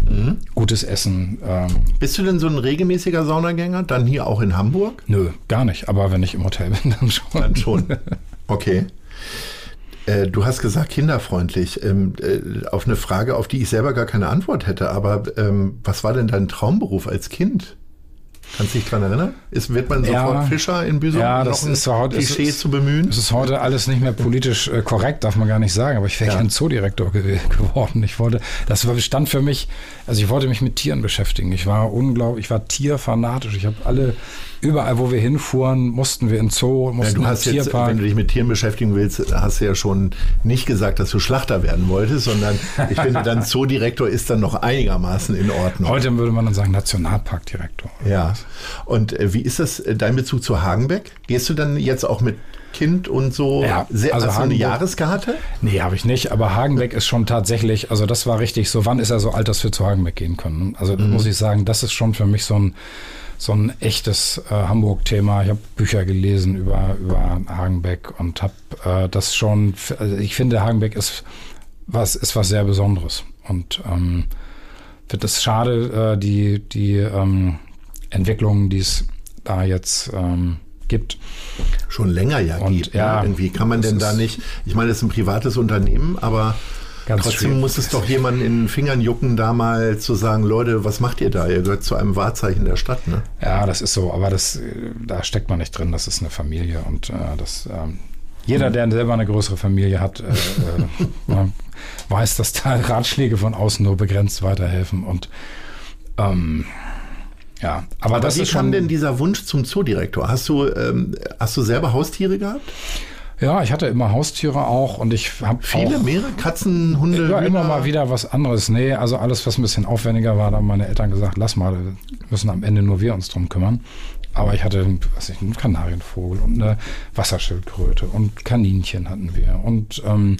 Mhm. Gutes Essen. Ähm. Bist du denn so ein regelmäßiger Saunagänger? Dann hier auch in Hamburg? Nö, gar nicht. Aber wenn ich im Hotel bin, dann schon. Dann schon. Okay. Äh, du hast gesagt, kinderfreundlich. Ähm, äh, auf eine Frage, auf die ich selber gar keine Antwort hätte. Aber ähm, was war denn dein Traumberuf als Kind? Kannst du dich daran erinnern? Ist, wird man sofort ja, Fischer in Büsum? Ja, das ist heute, Klischee ist, zu bemühen? Es ist heute alles nicht mehr politisch äh, korrekt, darf man gar nicht sagen. Aber ich wäre ja. gern Zoodirektor ge geworden. Ich wollte, das stand für mich, also ich wollte mich mit Tieren beschäftigen. Ich war unglaublich, ich war tierfanatisch. Ich habe alle überall, wo wir hinfuhren, mussten wir in Zoo, mussten ja, du hast jetzt, wenn du dich mit Tieren beschäftigen willst, hast du ja schon nicht gesagt, dass du Schlachter werden wolltest, sondern ich finde, dann Zoodirektor ist dann noch einigermaßen in Ordnung. Heute würde man dann sagen Nationalparkdirektor. Ja. Und äh, wie ist das, äh, dein Bezug zu Hagenbeck? Gehst du dann jetzt auch mit Kind und so ja, sehr, also hast du eine Jahreskarte? Nee, habe ich nicht, aber Hagenbeck ist schon tatsächlich, also das war richtig so, wann ist er so alt, dass wir zu Hagenbeck gehen können? Also mhm. muss ich sagen, das ist schon für mich so ein so ein echtes äh, Hamburg-Thema. Ich habe Bücher gelesen über, über Hagenbeck und habe äh, das schon, also ich finde, Hagenbeck ist was, ist was sehr Besonderes. Und ähm, finde es schade, äh, die, die ähm, Entwicklungen, die es da jetzt ähm, gibt. Schon länger ja und, gibt. Ne? Ja, irgendwie kann man denn da nicht, ich meine, es ist ein privates Unternehmen, aber Trotzdem schwierig. muss es doch jemanden in den Fingern jucken, da mal zu sagen, Leute, was macht ihr da? Ihr gehört zu einem Wahrzeichen der Stadt, ne? Ja, das ist so, aber das, da steckt man nicht drin. Das ist eine Familie und äh, das, ähm, jeder, der selber eine größere Familie hat, äh, äh, weiß, dass da Ratschläge von außen nur begrenzt weiterhelfen und ähm, ja, aber, aber das wie ist kam denn dieser Wunsch zum Zoodirektor? Hast du, ähm, hast du selber Haustiere gehabt? Ja, ich hatte immer Haustiere auch und ich habe viele, auch, mehrere Katzen, Hunde. Ja, immer mal wieder was anderes. Nee, also alles, was ein bisschen aufwendiger war, da haben meine Eltern gesagt, lass mal, müssen am Ende nur wir uns drum kümmern. Aber ich hatte, was ich, einen Kanarienvogel und eine Wasserschildkröte und Kaninchen hatten wir und ähm,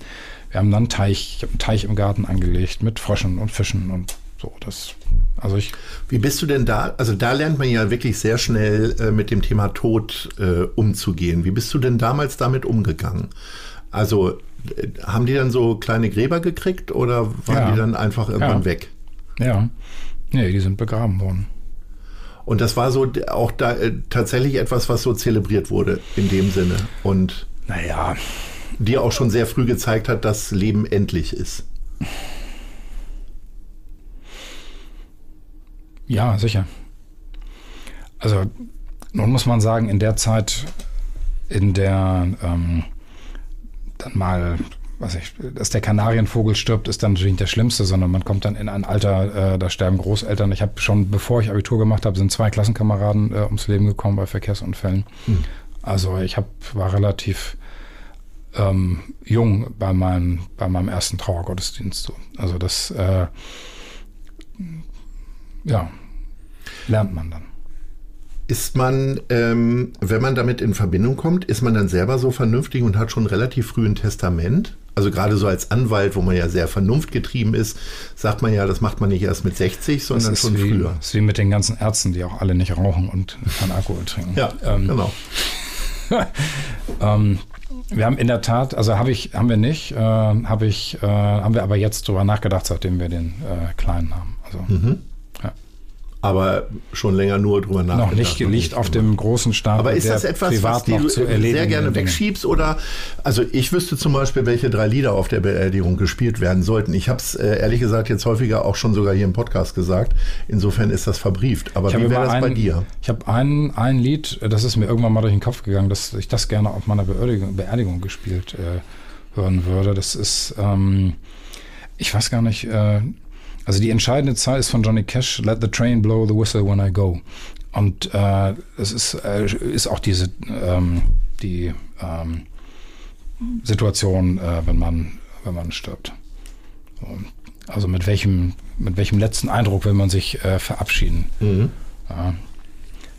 wir haben dann einen Teich, ich habe einen Teich im Garten angelegt mit Fröschen und Fischen und so, das, also ich. Wie bist du denn da? Also da lernt man ja wirklich sehr schnell äh, mit dem Thema Tod äh, umzugehen. Wie bist du denn damals damit umgegangen? Also äh, haben die dann so kleine Gräber gekriegt oder waren ja. die dann einfach irgendwann ja. weg? Ja, nee, die sind begraben worden. Und das war so auch da äh, tatsächlich etwas, was so zelebriert wurde in dem Sinne und naja, dir auch schon sehr früh gezeigt hat, dass Leben endlich ist. Ja, sicher. Also nun muss man sagen, in der Zeit, in der ähm, dann mal, was ich, dass der Kanarienvogel stirbt, ist dann natürlich nicht das Schlimmste, sondern man kommt dann in ein Alter, äh, da sterben Großeltern. Ich habe schon, bevor ich Abitur gemacht habe, sind zwei Klassenkameraden äh, ums Leben gekommen bei Verkehrsunfällen. Hm. Also ich hab, war relativ ähm, jung bei meinem, bei meinem ersten Trauergottesdienst. Also das, äh, ja, lernt man dann. Ist man, ähm, wenn man damit in Verbindung kommt, ist man dann selber so vernünftig und hat schon relativ früh ein Testament? Also gerade so als Anwalt, wo man ja sehr vernunftgetrieben ist, sagt man ja, das macht man nicht erst mit 60, sondern schon wie, früher. Das ist wie mit den ganzen Ärzten, die auch alle nicht rauchen und kein Alkohol trinken. Ja, ähm, genau. ähm, wir haben in der Tat, also habe ich, haben wir nicht, äh, habe ich, äh, haben wir aber jetzt drüber nachgedacht, seitdem wir den äh, Kleinen haben. Also mhm aber schon länger nur drüber nachgedacht. Noch nicht liegt auf dem großen Stapel. Aber ist das etwas, was du sehr gerne wegschiebst? Oder, also ich wüsste zum Beispiel, welche drei Lieder auf der Beerdigung gespielt werden sollten. Ich habe es äh, ehrlich gesagt jetzt häufiger auch schon sogar hier im Podcast gesagt. Insofern ist das verbrieft. Aber wie wäre das ein, bei dir? Ich habe ein, ein Lied, das ist mir irgendwann mal durch den Kopf gegangen, dass ich das gerne auf meiner Beerdigung, Beerdigung gespielt äh, hören würde. Das ist, ähm, ich weiß gar nicht, äh, also die entscheidende Zahl ist von Johnny Cash, Let the train blow the whistle when I go. Und äh, es ist, äh, ist auch diese ähm, die ähm, Situation, äh, wenn man wenn man stirbt. Also mit welchem mit welchem letzten Eindruck will man sich äh, verabschieden? Mhm. Ja.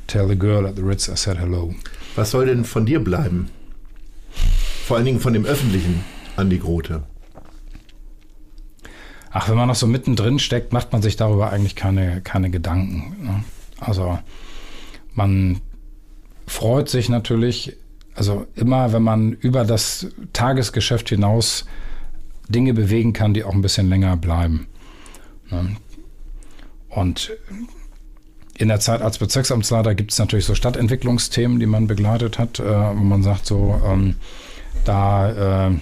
Tell the girl at the Ritz I said hello. Was soll denn von dir bleiben? Vor allen Dingen von dem öffentlichen Andi Grote. Ach, wenn man noch so mittendrin steckt, macht man sich darüber eigentlich keine, keine Gedanken. Ne? Also man freut sich natürlich, also immer, wenn man über das Tagesgeschäft hinaus Dinge bewegen kann, die auch ein bisschen länger bleiben. Ne? Und in der Zeit als Bezirksamtsleiter gibt es natürlich so Stadtentwicklungsthemen, die man begleitet hat, äh, wo man sagt, so, ähm, da äh,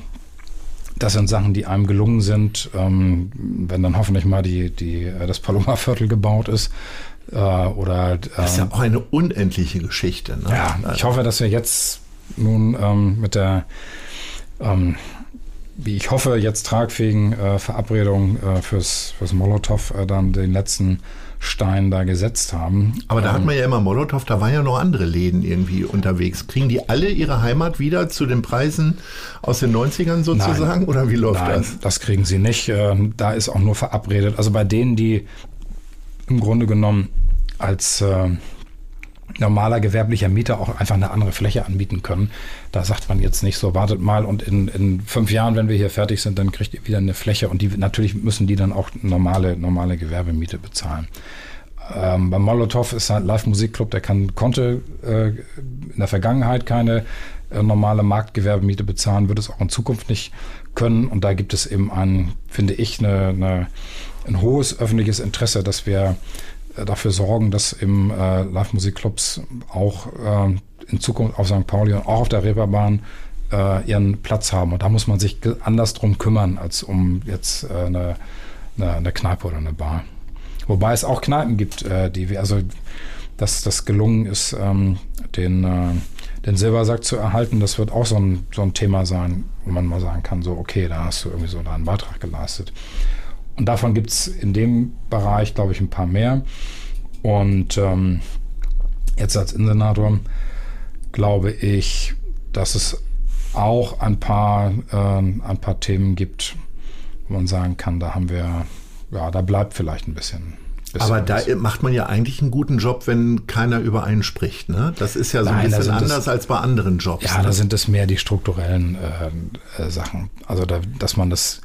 das sind Sachen, die einem gelungen sind, ähm, wenn dann hoffentlich mal die, die, äh, das Paloma-Viertel gebaut ist. Äh, oder, ähm, das ist ja auch eine unendliche Geschichte. Ne? Ja, ich hoffe, dass wir jetzt nun ähm, mit der, ähm, wie ich hoffe, jetzt tragfähigen äh, Verabredung äh, fürs, fürs Molotow äh, dann den letzten Stein da gesetzt haben. Aber da ähm, hat man ja immer Molotow, da waren ja noch andere Läden irgendwie unterwegs. Kriegen die alle ihre Heimat wieder zu den Preisen aus den 90ern sozusagen? Nein, oder wie läuft nein, das? Das kriegen sie nicht. Ähm, da ist auch nur verabredet. Also bei denen, die im Grunde genommen als äh, normaler gewerblicher Mieter auch einfach eine andere Fläche anbieten können. Da sagt man jetzt nicht so, wartet mal und in, in fünf Jahren, wenn wir hier fertig sind, dann kriegt ihr wieder eine Fläche und die natürlich müssen die dann auch normale, normale Gewerbemiete bezahlen. Ähm, beim Molotow ist ein Live-Musikclub, der kann, konnte äh, in der Vergangenheit keine äh, normale Marktgewerbemiete bezahlen, wird es auch in Zukunft nicht können. Und da gibt es eben ein, finde ich, eine, eine, ein hohes öffentliches Interesse, dass wir dafür sorgen, dass im äh, Live-Musikclubs auch äh, in Zukunft auf St. Pauli und auch auf der Reeperbahn äh, ihren Platz haben. Und da muss man sich anders drum kümmern, als um jetzt äh, eine, eine, eine, Kneipe oder eine Bar. Wobei es auch Kneipen gibt, äh, die wir, also dass das gelungen ist, ähm, den, äh, den Silbersack zu erhalten, das wird auch so ein, so ein Thema sein, wo man mal sagen kann, so, okay, da hast du irgendwie so einen Beitrag geleistet. Und davon gibt es in dem Bereich, glaube ich, ein paar mehr. Und ähm, jetzt als Insenator glaube ich, dass es auch ein paar, äh, ein paar Themen gibt, wo man sagen kann, da haben wir, ja, da bleibt vielleicht ein bisschen. Aber da was. macht man ja eigentlich einen guten Job, wenn keiner über einen spricht. Ne? Das ist ja so Nein, ein bisschen anders das, als bei anderen Jobs. Ja, ne? da sind es mehr die strukturellen äh, äh, Sachen. Also, da, dass man das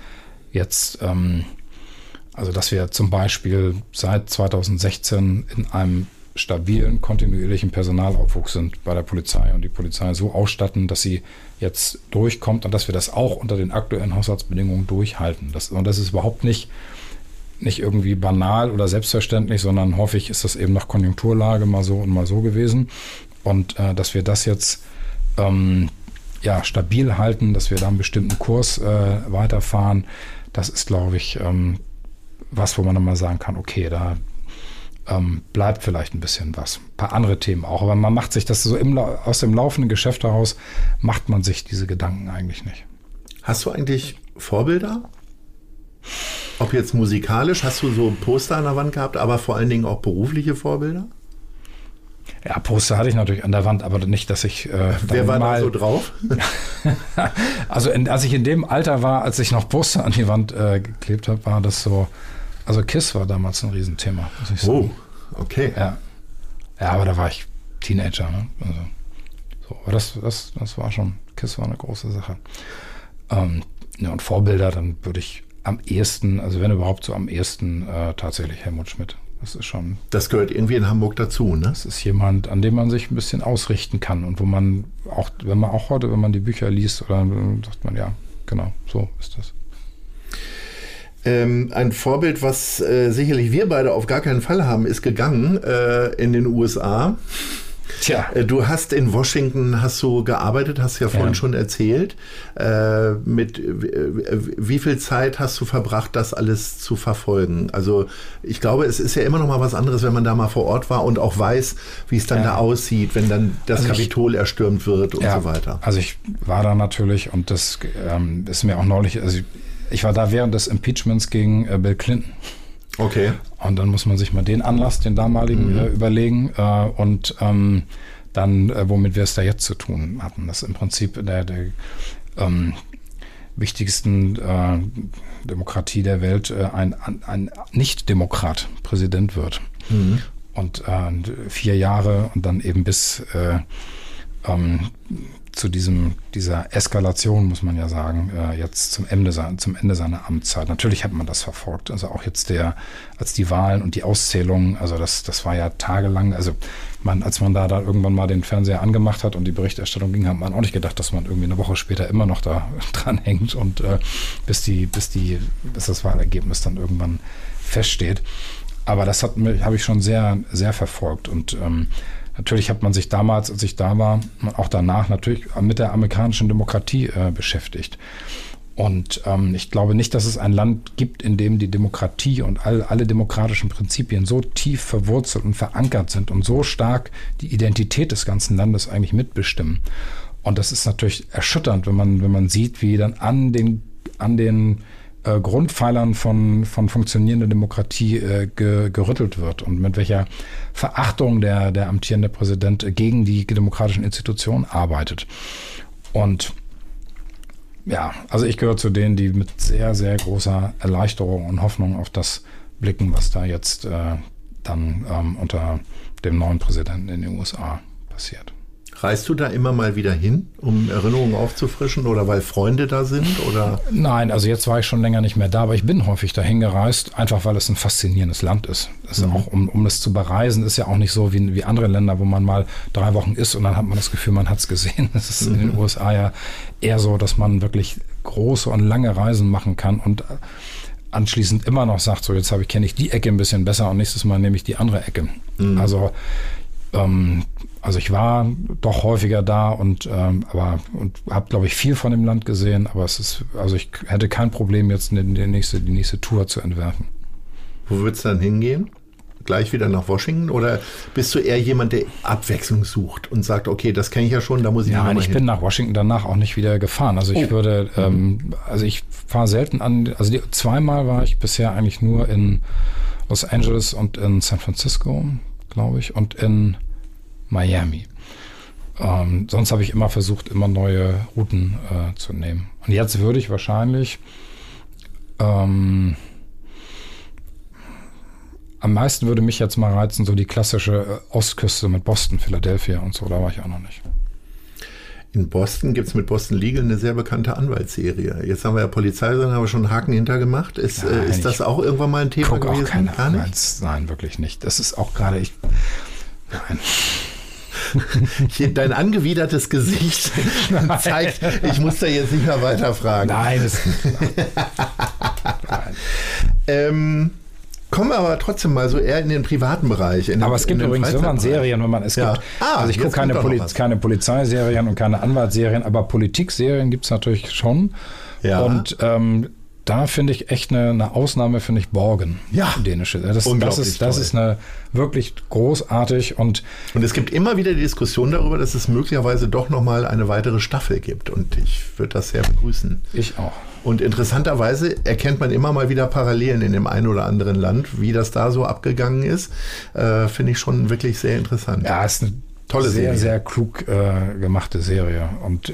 jetzt ähm, also dass wir zum Beispiel seit 2016 in einem stabilen, kontinuierlichen Personalaufwuchs sind bei der Polizei und die Polizei so ausstatten, dass sie jetzt durchkommt und dass wir das auch unter den aktuellen Haushaltsbedingungen durchhalten. Das, und das ist überhaupt nicht, nicht irgendwie banal oder selbstverständlich, sondern häufig ist das eben nach Konjunkturlage mal so und mal so gewesen. Und äh, dass wir das jetzt ähm, ja, stabil halten, dass wir da einen bestimmten Kurs äh, weiterfahren, das ist, glaube ich, ähm, was, wo man dann mal sagen kann, okay, da ähm, bleibt vielleicht ein bisschen was. Ein paar andere Themen auch. Aber man macht sich das so im, aus dem laufenden Geschäft heraus, macht man sich diese Gedanken eigentlich nicht. Hast du eigentlich Vorbilder? Ob jetzt musikalisch, hast du so Poster an der Wand gehabt, aber vor allen Dingen auch berufliche Vorbilder? Ja, Poster hatte ich natürlich an der Wand, aber nicht, dass ich. Äh, Wer war da so drauf? also, in, als ich in dem Alter war, als ich noch Poster an die Wand äh, geklebt habe, war das so also KISS war damals ein Riesenthema, muss ich sagen. Oh, okay. Ja. Ja, aber da war ich Teenager. Ne? Also, so, aber das, das, das war schon, KISS war eine große Sache. Ähm, ja, und Vorbilder, dann würde ich am ehesten, also wenn überhaupt so am ehesten äh, tatsächlich Helmut Schmidt. Das ist schon. Das gehört irgendwie in Hamburg dazu, ne? Das ist jemand, an dem man sich ein bisschen ausrichten kann und wo man auch, wenn man auch heute, wenn man die Bücher liest, oder sagt man, ja, genau, so ist das. Ähm, ein Vorbild, was äh, sicherlich wir beide auf gar keinen Fall haben, ist gegangen äh, in den USA. Tja. Äh, du hast in Washington hast du gearbeitet, hast ja vorhin ja. schon erzählt. Äh, mit wie viel Zeit hast du verbracht, das alles zu verfolgen? Also ich glaube, es ist ja immer noch mal was anderes, wenn man da mal vor Ort war und auch weiß, wie es dann ja. da aussieht, wenn dann das also Kapitol ich, erstürmt wird und ja, so weiter. Also ich war da natürlich und das ähm, ist mir auch neulich, also ich, ich war da während des Impeachments gegen äh, Bill Clinton. Okay. Und dann muss man sich mal den Anlass, den damaligen, mhm. äh, überlegen äh, und ähm, dann, äh, womit wir es da jetzt zu tun hatten. Das ist im Prinzip der, der ähm, wichtigsten äh, Demokratie der Welt äh, ein, ein Nicht-Demokrat Präsident wird. Mhm. Und äh, vier Jahre und dann eben bis ähm, zu diesem, dieser Eskalation, muss man ja sagen, äh, jetzt zum Ende, zum Ende seiner Amtszeit. Natürlich hat man das verfolgt. Also auch jetzt der, als die Wahlen und die Auszählungen, also das, das war ja tagelang, also man, als man da, da irgendwann mal den Fernseher angemacht hat und die Berichterstattung ging, hat man auch nicht gedacht, dass man irgendwie eine Woche später immer noch da dran hängt und äh, bis die, bis die, bis das Wahlergebnis dann irgendwann feststeht. Aber das hat habe ich schon sehr, sehr verfolgt und ähm, Natürlich hat man sich damals, als ich da war, auch danach natürlich mit der amerikanischen Demokratie äh, beschäftigt. Und ähm, ich glaube nicht, dass es ein Land gibt, in dem die Demokratie und all, alle demokratischen Prinzipien so tief verwurzelt und verankert sind und so stark die Identität des ganzen Landes eigentlich mitbestimmen. Und das ist natürlich erschütternd, wenn man, wenn man sieht, wie dann an den, an den äh, Grundpfeilern von, von funktionierender Demokratie äh, ge, gerüttelt wird und mit welcher Verachtung der, der amtierende Präsident gegen die demokratischen Institutionen arbeitet. Und ja, also ich gehöre zu denen, die mit sehr, sehr großer Erleichterung und Hoffnung auf das blicken, was da jetzt äh, dann ähm, unter dem neuen Präsidenten in den USA passiert. Reist du da immer mal wieder hin, um Erinnerungen aufzufrischen oder weil Freunde da sind? Oder? Nein, also jetzt war ich schon länger nicht mehr da, aber ich bin häufig dahin gereist, einfach weil es ein faszinierendes Land ist. ist mhm. auch, um, um es zu bereisen, ist ja auch nicht so wie, wie andere Länder, wo man mal drei Wochen ist und dann hat man das Gefühl, man hat es gesehen. Es ist mhm. in den mhm. USA ja eher so, dass man wirklich große und lange Reisen machen kann und anschließend immer noch sagt, so jetzt habe ich kenne ich die Ecke ein bisschen besser und nächstes Mal nehme ich die andere Ecke. Mhm. Also ähm, also ich war doch häufiger da und ähm, aber und habe glaube ich viel von dem Land gesehen, aber es ist also ich hätte kein Problem jetzt die, die nächste die nächste Tour zu entwerfen. Wo wird es dann hingehen? Gleich wieder nach Washington oder bist du eher jemand, der Abwechslung sucht und sagt, okay, das kenne ich ja schon, da muss ich ja, Nein, ich hin. bin nach Washington danach auch nicht wieder gefahren. Also ich oh. würde, ähm, also ich fahre selten an, also die, zweimal war ich bisher eigentlich nur in Los Angeles und in San Francisco, glaube ich, und in Miami. Ähm, sonst habe ich immer versucht, immer neue Routen äh, zu nehmen. Und jetzt würde ich wahrscheinlich ähm, am meisten würde mich jetzt mal reizen, so die klassische äh, Ostküste mit Boston, Philadelphia und so, da war ich auch noch nicht. In Boston gibt es mit Boston Legal eine sehr bekannte Anwaltsserie. Jetzt haben wir ja Polizei, haben wir schon einen Haken hintergemacht. Ist, äh, Nein, ist das auch irgendwann mal ein Thema gewesen? Auch keine Gar nicht? Nein, wirklich nicht. Das ist auch gerade ich. Nein. Dein angewidertes Gesicht zeigt, ich muss da jetzt nicht mehr weiter fragen. Nein, das Nein. ähm, Kommen wir aber trotzdem mal so eher in den privaten Bereich. Den, aber es gibt übrigens, man Serien, wenn man es ja. gibt, ah, also ich gucke keine, Poli keine Polizeiserien und keine Anwaltsserien, aber Politikserien gibt es natürlich schon. Ja. Und ähm, da finde ich echt eine, eine Ausnahme, finde ich Borgen. Ja. Dänische. Das, das, ist, das ist eine wirklich großartig und. Und es gibt immer wieder die Diskussion darüber, dass es möglicherweise doch nochmal eine weitere Staffel gibt. Und ich würde das sehr begrüßen. Ich auch. Und interessanterweise erkennt man immer mal wieder Parallelen in dem einen oder anderen Land, wie das da so abgegangen ist. Äh, finde ich schon wirklich sehr interessant. Ja, ist eine tolle sehr, Serie. sehr klug äh, gemachte Serie. Und äh,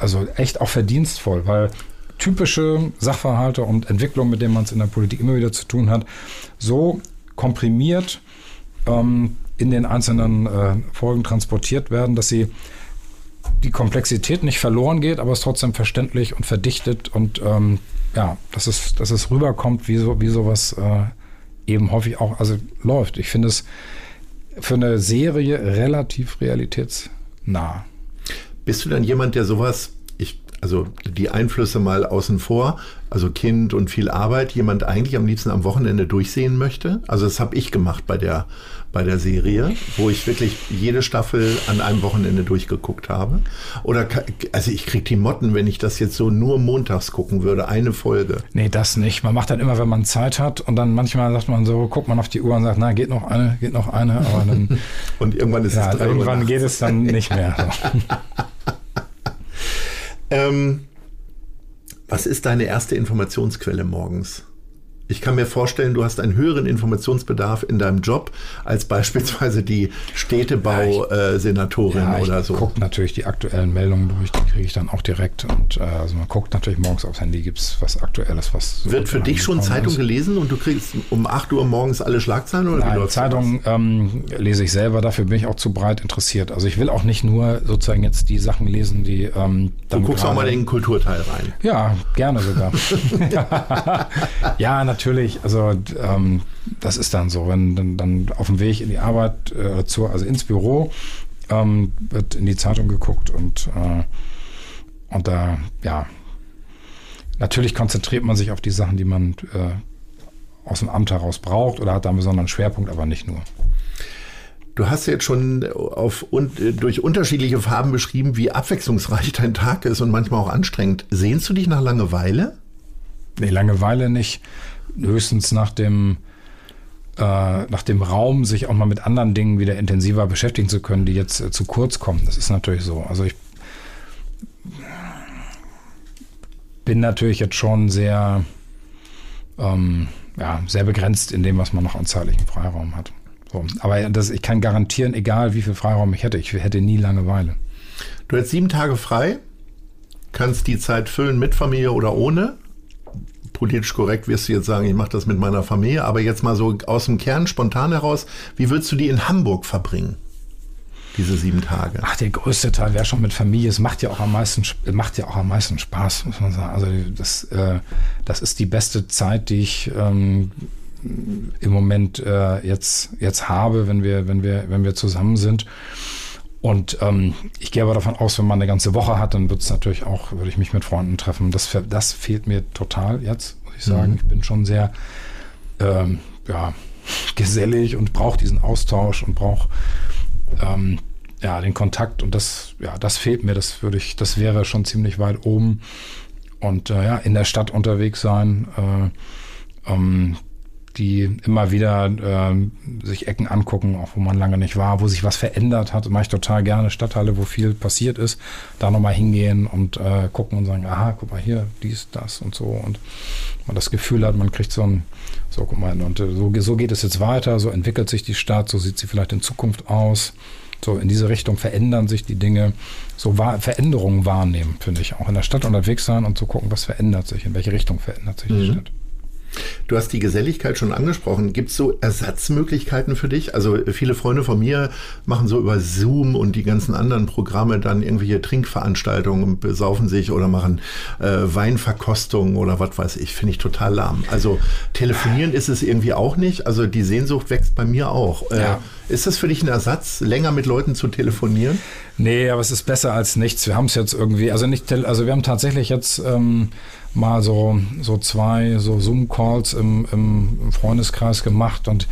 also echt auch verdienstvoll, weil typische Sachverhalte und Entwicklungen, mit denen man es in der Politik immer wieder zu tun hat, so komprimiert ähm, in den einzelnen äh, Folgen transportiert werden, dass sie die Komplexität nicht verloren geht, aber es trotzdem verständlich und verdichtet und ähm, ja, dass es, dass es rüberkommt, wie, so, wie sowas äh, eben häufig auch also läuft. Ich finde es für eine Serie relativ realitätsnah. Bist du dann jemand, der sowas, ich, also die Einflüsse mal außen vor, also Kind und viel Arbeit, jemand eigentlich am liebsten am Wochenende durchsehen möchte? Also das habe ich gemacht bei der, bei der Serie, wo ich wirklich jede Staffel an einem Wochenende durchgeguckt habe. Oder, also ich kriege die Motten, wenn ich das jetzt so nur montags gucken würde, eine Folge. Nee, das nicht. Man macht dann immer, wenn man Zeit hat und dann manchmal sagt man so, guckt man auf die Uhr und sagt, na, geht noch eine, geht noch eine, aber dann. und irgendwann ist ja, es drei Irgendwann geht es dann nicht mehr. ähm, was ist deine erste Informationsquelle morgens? Ich kann mir vorstellen, du hast einen höheren Informationsbedarf in deinem Job als beispielsweise die Städtebau-Senatorin Ja, ich oder so. gucke natürlich die aktuellen Meldungen durch, die kriege ich dann auch direkt. Und äh, also man guckt natürlich morgens aufs Handy, gibt es was Aktuelles, was. so Wird für dich schon Zeitung ist. gelesen und du kriegst um 8 Uhr morgens alle Schlagzeilen oder wie Nein, läuft's Zeitung ähm, lese ich selber, dafür bin ich auch zu breit interessiert. Also ich will auch nicht nur sozusagen jetzt die Sachen lesen, die ähm, Du dann guckst auch mal in den Kulturteil rein. Ja, gerne sogar. ja, natürlich. Also ähm, das ist dann so, wenn dann, dann auf dem Weg in die Arbeit, äh, zur, also ins Büro, ähm, wird in die Zeitung geguckt und, äh, und da, ja, natürlich konzentriert man sich auf die Sachen, die man äh, aus dem Amt heraus braucht oder hat da einen besonderen Schwerpunkt, aber nicht nur. Du hast jetzt schon auf, und, durch unterschiedliche Farben beschrieben, wie abwechslungsreich dein Tag ist und manchmal auch anstrengend. Sehnst du dich nach Langeweile? Nee, Langeweile nicht. Höchstens nach dem, äh, nach dem Raum, sich auch mal mit anderen Dingen wieder intensiver beschäftigen zu können, die jetzt äh, zu kurz kommen. Das ist natürlich so. Also ich bin natürlich jetzt schon sehr, ähm, ja, sehr begrenzt in dem, was man noch an zeitlichen Freiraum hat. So. Aber das, ich kann garantieren, egal wie viel Freiraum ich hätte, ich hätte nie Langeweile. Du hast sieben Tage frei, kannst die Zeit füllen mit Familie oder ohne. Politisch korrekt wirst du jetzt sagen, ich mache das mit meiner Familie, aber jetzt mal so aus dem Kern spontan heraus, wie würdest du die in Hamburg verbringen? Diese sieben Tage. Ach, der größte Teil wäre schon mit Familie. Es macht ja auch am meisten, macht ja auch am meisten Spaß, muss man sagen. Also das, äh, das ist die beste Zeit, die ich ähm, im Moment äh, jetzt, jetzt habe, wenn wir, wenn wir, wenn wir zusammen sind. Und ähm, ich gehe aber davon aus, wenn man eine ganze Woche hat, dann wird es natürlich auch, würde ich mich mit Freunden treffen. Das, das fehlt mir total jetzt, muss ich sagen. Ich bin schon sehr ähm, ja, gesellig und brauche diesen Austausch und brauche ähm, ja, den Kontakt und das, ja, das fehlt mir. Das würde ich, das wäre schon ziemlich weit oben. Und äh, ja, in der Stadt unterwegs sein, äh, ähm, die immer wieder ähm, sich Ecken angucken, auch wo man lange nicht war, wo sich was verändert hat. Mache ich total gerne Stadtteile, wo viel passiert ist. Da nochmal hingehen und äh, gucken und sagen, aha, guck mal hier, dies, das und so. Und man das Gefühl hat, man kriegt so ein, so guck mal, und äh, so, so geht es jetzt weiter, so entwickelt sich die Stadt, so sieht sie vielleicht in Zukunft aus. So in diese Richtung verändern sich die Dinge. So wahr, Veränderungen wahrnehmen, finde ich. Auch in der Stadt unterwegs sein und zu gucken, was verändert sich, in welche Richtung verändert sich die Stadt. Du hast die Geselligkeit schon angesprochen. Gibt es so Ersatzmöglichkeiten für dich? Also viele Freunde von mir machen so über Zoom und die ganzen anderen Programme dann irgendwelche Trinkveranstaltungen und besaufen sich oder machen äh, Weinverkostungen oder was weiß ich. Finde ich total lahm. Also telefonieren ist es irgendwie auch nicht. Also die Sehnsucht wächst bei mir auch. Äh, Ja. Ist das für dich ein Ersatz, länger mit Leuten zu telefonieren? Nee, aber es ist besser als nichts. Wir haben es jetzt irgendwie, also nicht, also wir haben tatsächlich jetzt ähm, mal so, so zwei so Zoom-Calls im, im Freundeskreis gemacht und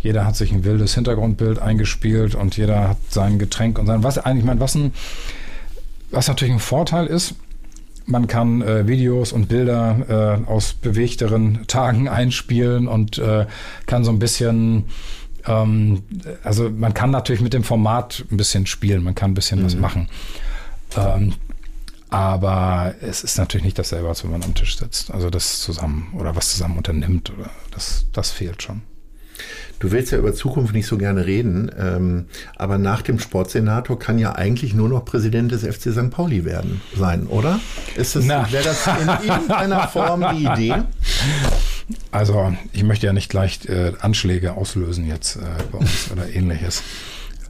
jeder hat sich ein wildes Hintergrundbild eingespielt und jeder hat sein Getränk und sein, was eigentlich, ich meine, was ein, was natürlich ein Vorteil ist, man kann äh, Videos und Bilder äh, aus bewegteren Tagen einspielen und äh, kann so ein bisschen, ähm, also man kann natürlich mit dem Format ein bisschen spielen, man kann ein bisschen was machen. Ähm, aber es ist natürlich nicht dasselbe, als wenn man am Tisch sitzt. Also das zusammen oder was zusammen unternimmt oder das, das fehlt schon. Du willst ja über Zukunft nicht so gerne reden, ähm, aber nach dem Sportsenator kann ja eigentlich nur noch Präsident des FC St. Pauli werden sein, oder? Ist das, Na. wäre das in irgendeiner Form die Idee? Also ich möchte ja nicht gleich äh, Anschläge auslösen jetzt äh, bei uns oder ähnliches.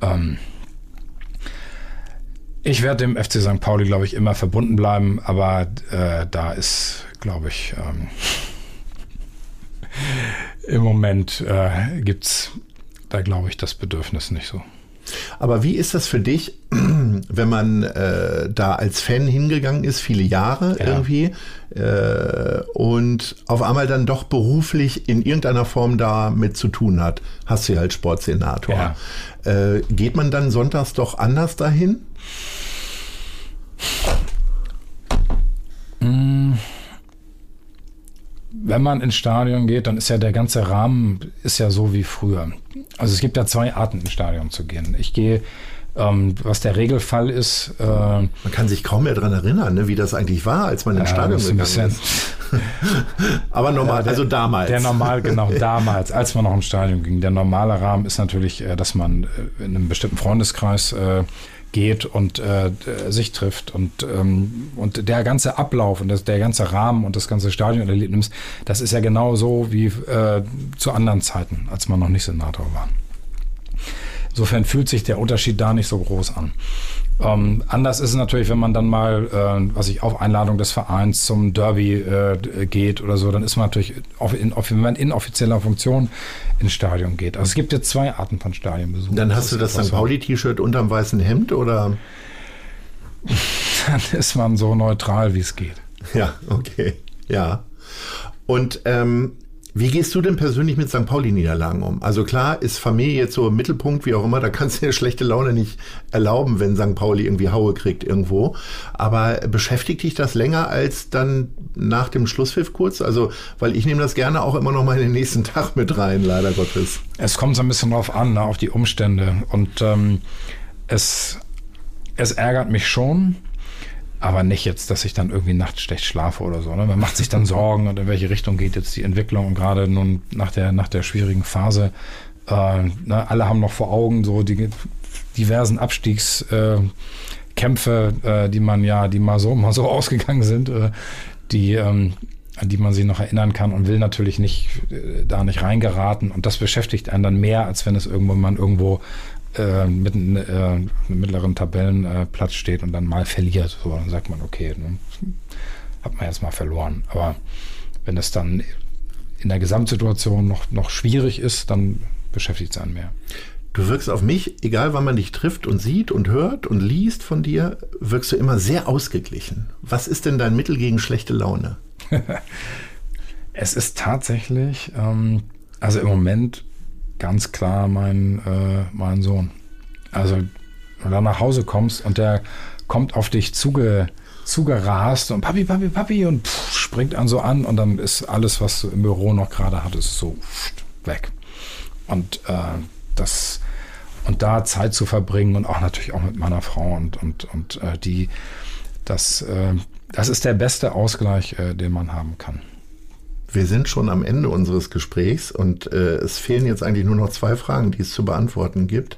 Ähm, ich werde dem FC St. Pauli, glaube ich, immer verbunden bleiben, aber äh, da ist, glaube ich, ähm, im Moment äh, gibt es da, glaube ich, das Bedürfnis nicht so. Aber wie ist das für dich, wenn man äh, da als Fan hingegangen ist, viele Jahre ja. irgendwie, äh, und auf einmal dann doch beruflich in irgendeiner Form da mit zu tun hat? Hast du ja als Sportsenator. Ja. Äh, geht man dann sonntags doch anders dahin? Wenn man ins Stadion geht, dann ist ja der ganze Rahmen ist ja so wie früher. Also es gibt ja zwei Arten ins Stadion zu gehen. Ich gehe ähm, was der Regelfall ist. Äh, man kann sich kaum mehr daran erinnern, ne, wie das eigentlich war, als man ins Stadion gegangen ist. Aber normal, ja, der, also damals. Der normal, genau, damals, als man noch ins Stadion ging. Der normale Rahmen ist natürlich, äh, dass man äh, in einem bestimmten Freundeskreis äh, geht und äh, sich trifft und, ähm, und der ganze Ablauf und das, der ganze Rahmen und das ganze Stadionerlebnis, das ist ja genau so wie äh, zu anderen Zeiten, als man noch nicht Senator war. Insofern fühlt sich der Unterschied da nicht so groß an. Ähm, anders ist es natürlich, wenn man dann mal, äh, was ich auf Einladung des Vereins zum Derby äh, geht oder so, dann ist man natürlich, in, wenn man in offizieller Funktion ins Stadion geht. Also es gibt jetzt zwei Arten von Stadionbesuch. Dann hast du das St. Pauli-T-Shirt unterm weißen Hemd oder? dann ist man so neutral, wie es geht. Ja, okay. Ja. Und ähm, wie gehst du denn persönlich mit St. Pauli-Niederlagen um? Also klar ist Familie jetzt so im Mittelpunkt, wie auch immer, da kannst du dir schlechte Laune nicht erlauben, wenn St. Pauli irgendwie Haue kriegt irgendwo. Aber beschäftigt dich das länger als dann nach dem Schlusspfiff kurz? Also, weil ich nehme das gerne auch immer noch mal in den nächsten Tag mit rein, leider Gottes. Es kommt so ein bisschen drauf an, ne, auf die Umstände. Und ähm, es, es ärgert mich schon, aber nicht jetzt, dass ich dann irgendwie nachts schlecht schlafe oder so. Ne? Man macht sich dann Sorgen und in welche Richtung geht jetzt die Entwicklung und gerade nun nach der, nach der schwierigen Phase. Äh, ne? Alle haben noch vor Augen so die diversen Abstiegskämpfe, äh, die man ja, die mal so, mal so ausgegangen sind, äh, die, ähm, an die man sich noch erinnern kann und will natürlich nicht äh, da nicht reingeraten. Und das beschäftigt einen dann mehr, als wenn es irgendwo man irgendwo äh, mit äh, einem mittleren Tabellenplatz steht und dann mal verliert. So, dann sagt man, okay, ne, hat man jetzt mal verloren. Aber wenn es dann in der Gesamtsituation noch, noch schwierig ist, dann beschäftigt es einen mehr. Du wirkst auf mich, egal wann man dich trifft und sieht und hört und liest von dir, wirkst du immer sehr ausgeglichen. Was ist denn dein Mittel gegen schlechte Laune? es ist tatsächlich, ähm, also im Moment ganz klar mein, äh, mein Sohn. Also, wenn du nach Hause kommst und der kommt auf dich zuge, zugerast und Papi, Papi, Papi und pff, springt an so an und dann ist alles, was du im Büro noch gerade hattest, so weg. Und äh, das und da Zeit zu verbringen und auch natürlich auch mit meiner Frau und und und äh, die das äh, das ist der beste Ausgleich, äh, den man haben kann. Wir sind schon am Ende unseres Gesprächs und äh, es fehlen jetzt eigentlich nur noch zwei Fragen, die es zu beantworten gibt.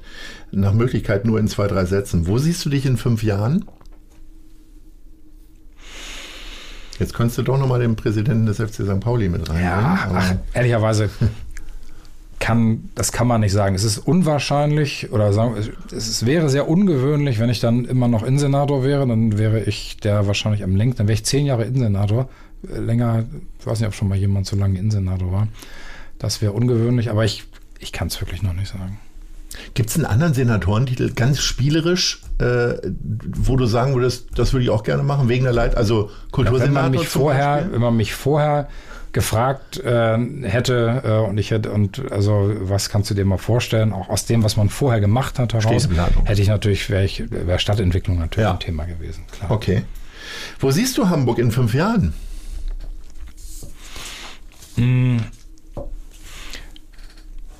Nach Möglichkeit nur in zwei, drei Sätzen. Wo siehst du dich in fünf Jahren? Jetzt könntest du doch nochmal den Präsidenten des FC St. Pauli mit rein. Ja, ach, ehrlicherweise kann, das kann man nicht sagen. Es ist unwahrscheinlich oder sagen, es wäre sehr ungewöhnlich, wenn ich dann immer noch Innensenator wäre, dann wäre ich der wahrscheinlich am längsten, dann wäre ich zehn Jahre Innensenator länger, ich weiß nicht, ob schon mal jemand so lange Innensenator war. Das wäre ungewöhnlich, aber ich, ich kann es wirklich noch nicht sagen. Gibt es einen anderen Senatorentitel, ganz spielerisch, äh, wo du sagen würdest, das würde ich auch gerne machen, wegen der Leit, also Kultursenator? Ja, wenn man mich vorher, wenn man mich vorher gefragt äh, hätte äh, und ich hätte und also was kannst du dir mal vorstellen, auch aus dem, was man vorher gemacht hat heraus, hätte ich natürlich wäre wäre Stadtentwicklung natürlich ja. ein Thema gewesen. Klar. Okay. Wo siehst du Hamburg in fünf Jahren?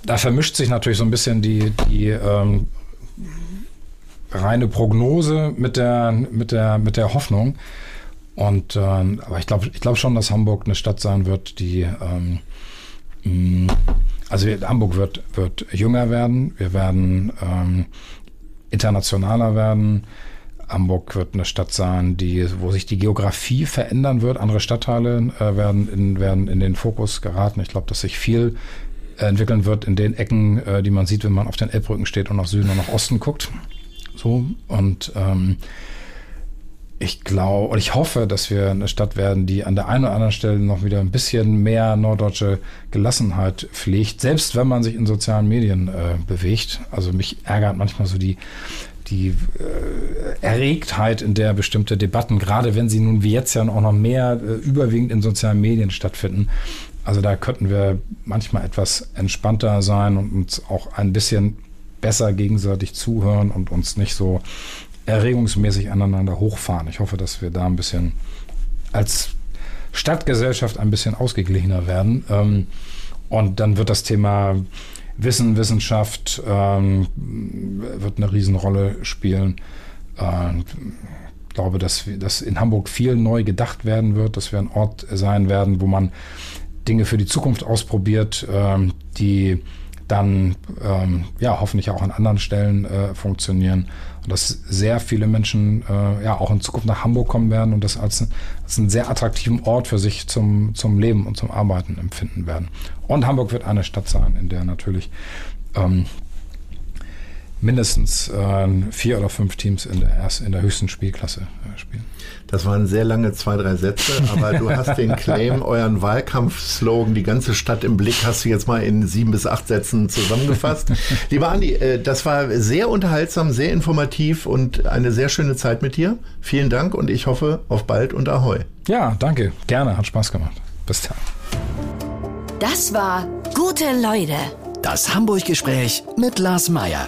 Da vermischt sich natürlich so ein bisschen die, die ähm, reine Prognose mit der, mit der, mit der Hoffnung. Und äh, aber ich glaube ich glaub schon, dass Hamburg eine Stadt sein wird, die ähm, mh, also Hamburg wird, wird jünger werden, wir werden ähm, internationaler werden, Hamburg wird eine Stadt sein, die, wo sich die Geografie verändern wird. Andere Stadtteile äh, werden, in, werden in den Fokus geraten. Ich glaube, dass sich viel entwickeln wird in den Ecken, äh, die man sieht, wenn man auf den Elbbrücken steht und nach Süden und nach Osten guckt. So und ähm, ich glaube und ich hoffe, dass wir eine Stadt werden, die an der einen oder anderen Stelle noch wieder ein bisschen mehr norddeutsche Gelassenheit pflegt, selbst wenn man sich in sozialen Medien äh, bewegt. Also mich ärgert manchmal so die die äh, Erregtheit, in der bestimmte Debatten, gerade wenn sie nun wie jetzt ja auch noch mehr äh, überwiegend in sozialen Medien stattfinden, also da könnten wir manchmal etwas entspannter sein und uns auch ein bisschen besser gegenseitig zuhören und uns nicht so erregungsmäßig aneinander hochfahren. Ich hoffe, dass wir da ein bisschen als Stadtgesellschaft ein bisschen ausgeglichener werden. Ähm, und dann wird das Thema Wissen, Wissenschaft ähm, wird eine Riesenrolle spielen. Ähm, ich glaube, dass, dass in Hamburg viel neu gedacht werden wird, dass wir ein Ort sein werden, wo man Dinge für die Zukunft ausprobiert, ähm, die dann ähm, ja hoffentlich auch an anderen Stellen äh, funktionieren und dass sehr viele Menschen äh, ja auch in Zukunft nach Hamburg kommen werden und das als, als einen sehr attraktiven Ort für sich zum, zum Leben und zum Arbeiten empfinden werden. Und Hamburg wird eine Stadt sein, in der natürlich ähm, mindestens äh, vier oder fünf Teams in der, erst, in der höchsten Spielklasse äh, spielen. Das waren sehr lange zwei, drei Sätze, aber du hast den Claim, euren Wahlkampfslogan, die ganze Stadt im Blick, hast du jetzt mal in sieben bis acht Sätzen zusammengefasst. Lieber Andi, äh, das war sehr unterhaltsam, sehr informativ und eine sehr schöne Zeit mit dir. Vielen Dank und ich hoffe auf bald und Ahoi. Ja, danke. Gerne. Hat Spaß gemacht. Bis dann. Das war Gute Leute. Das Hamburg-Gespräch mit Lars Meier.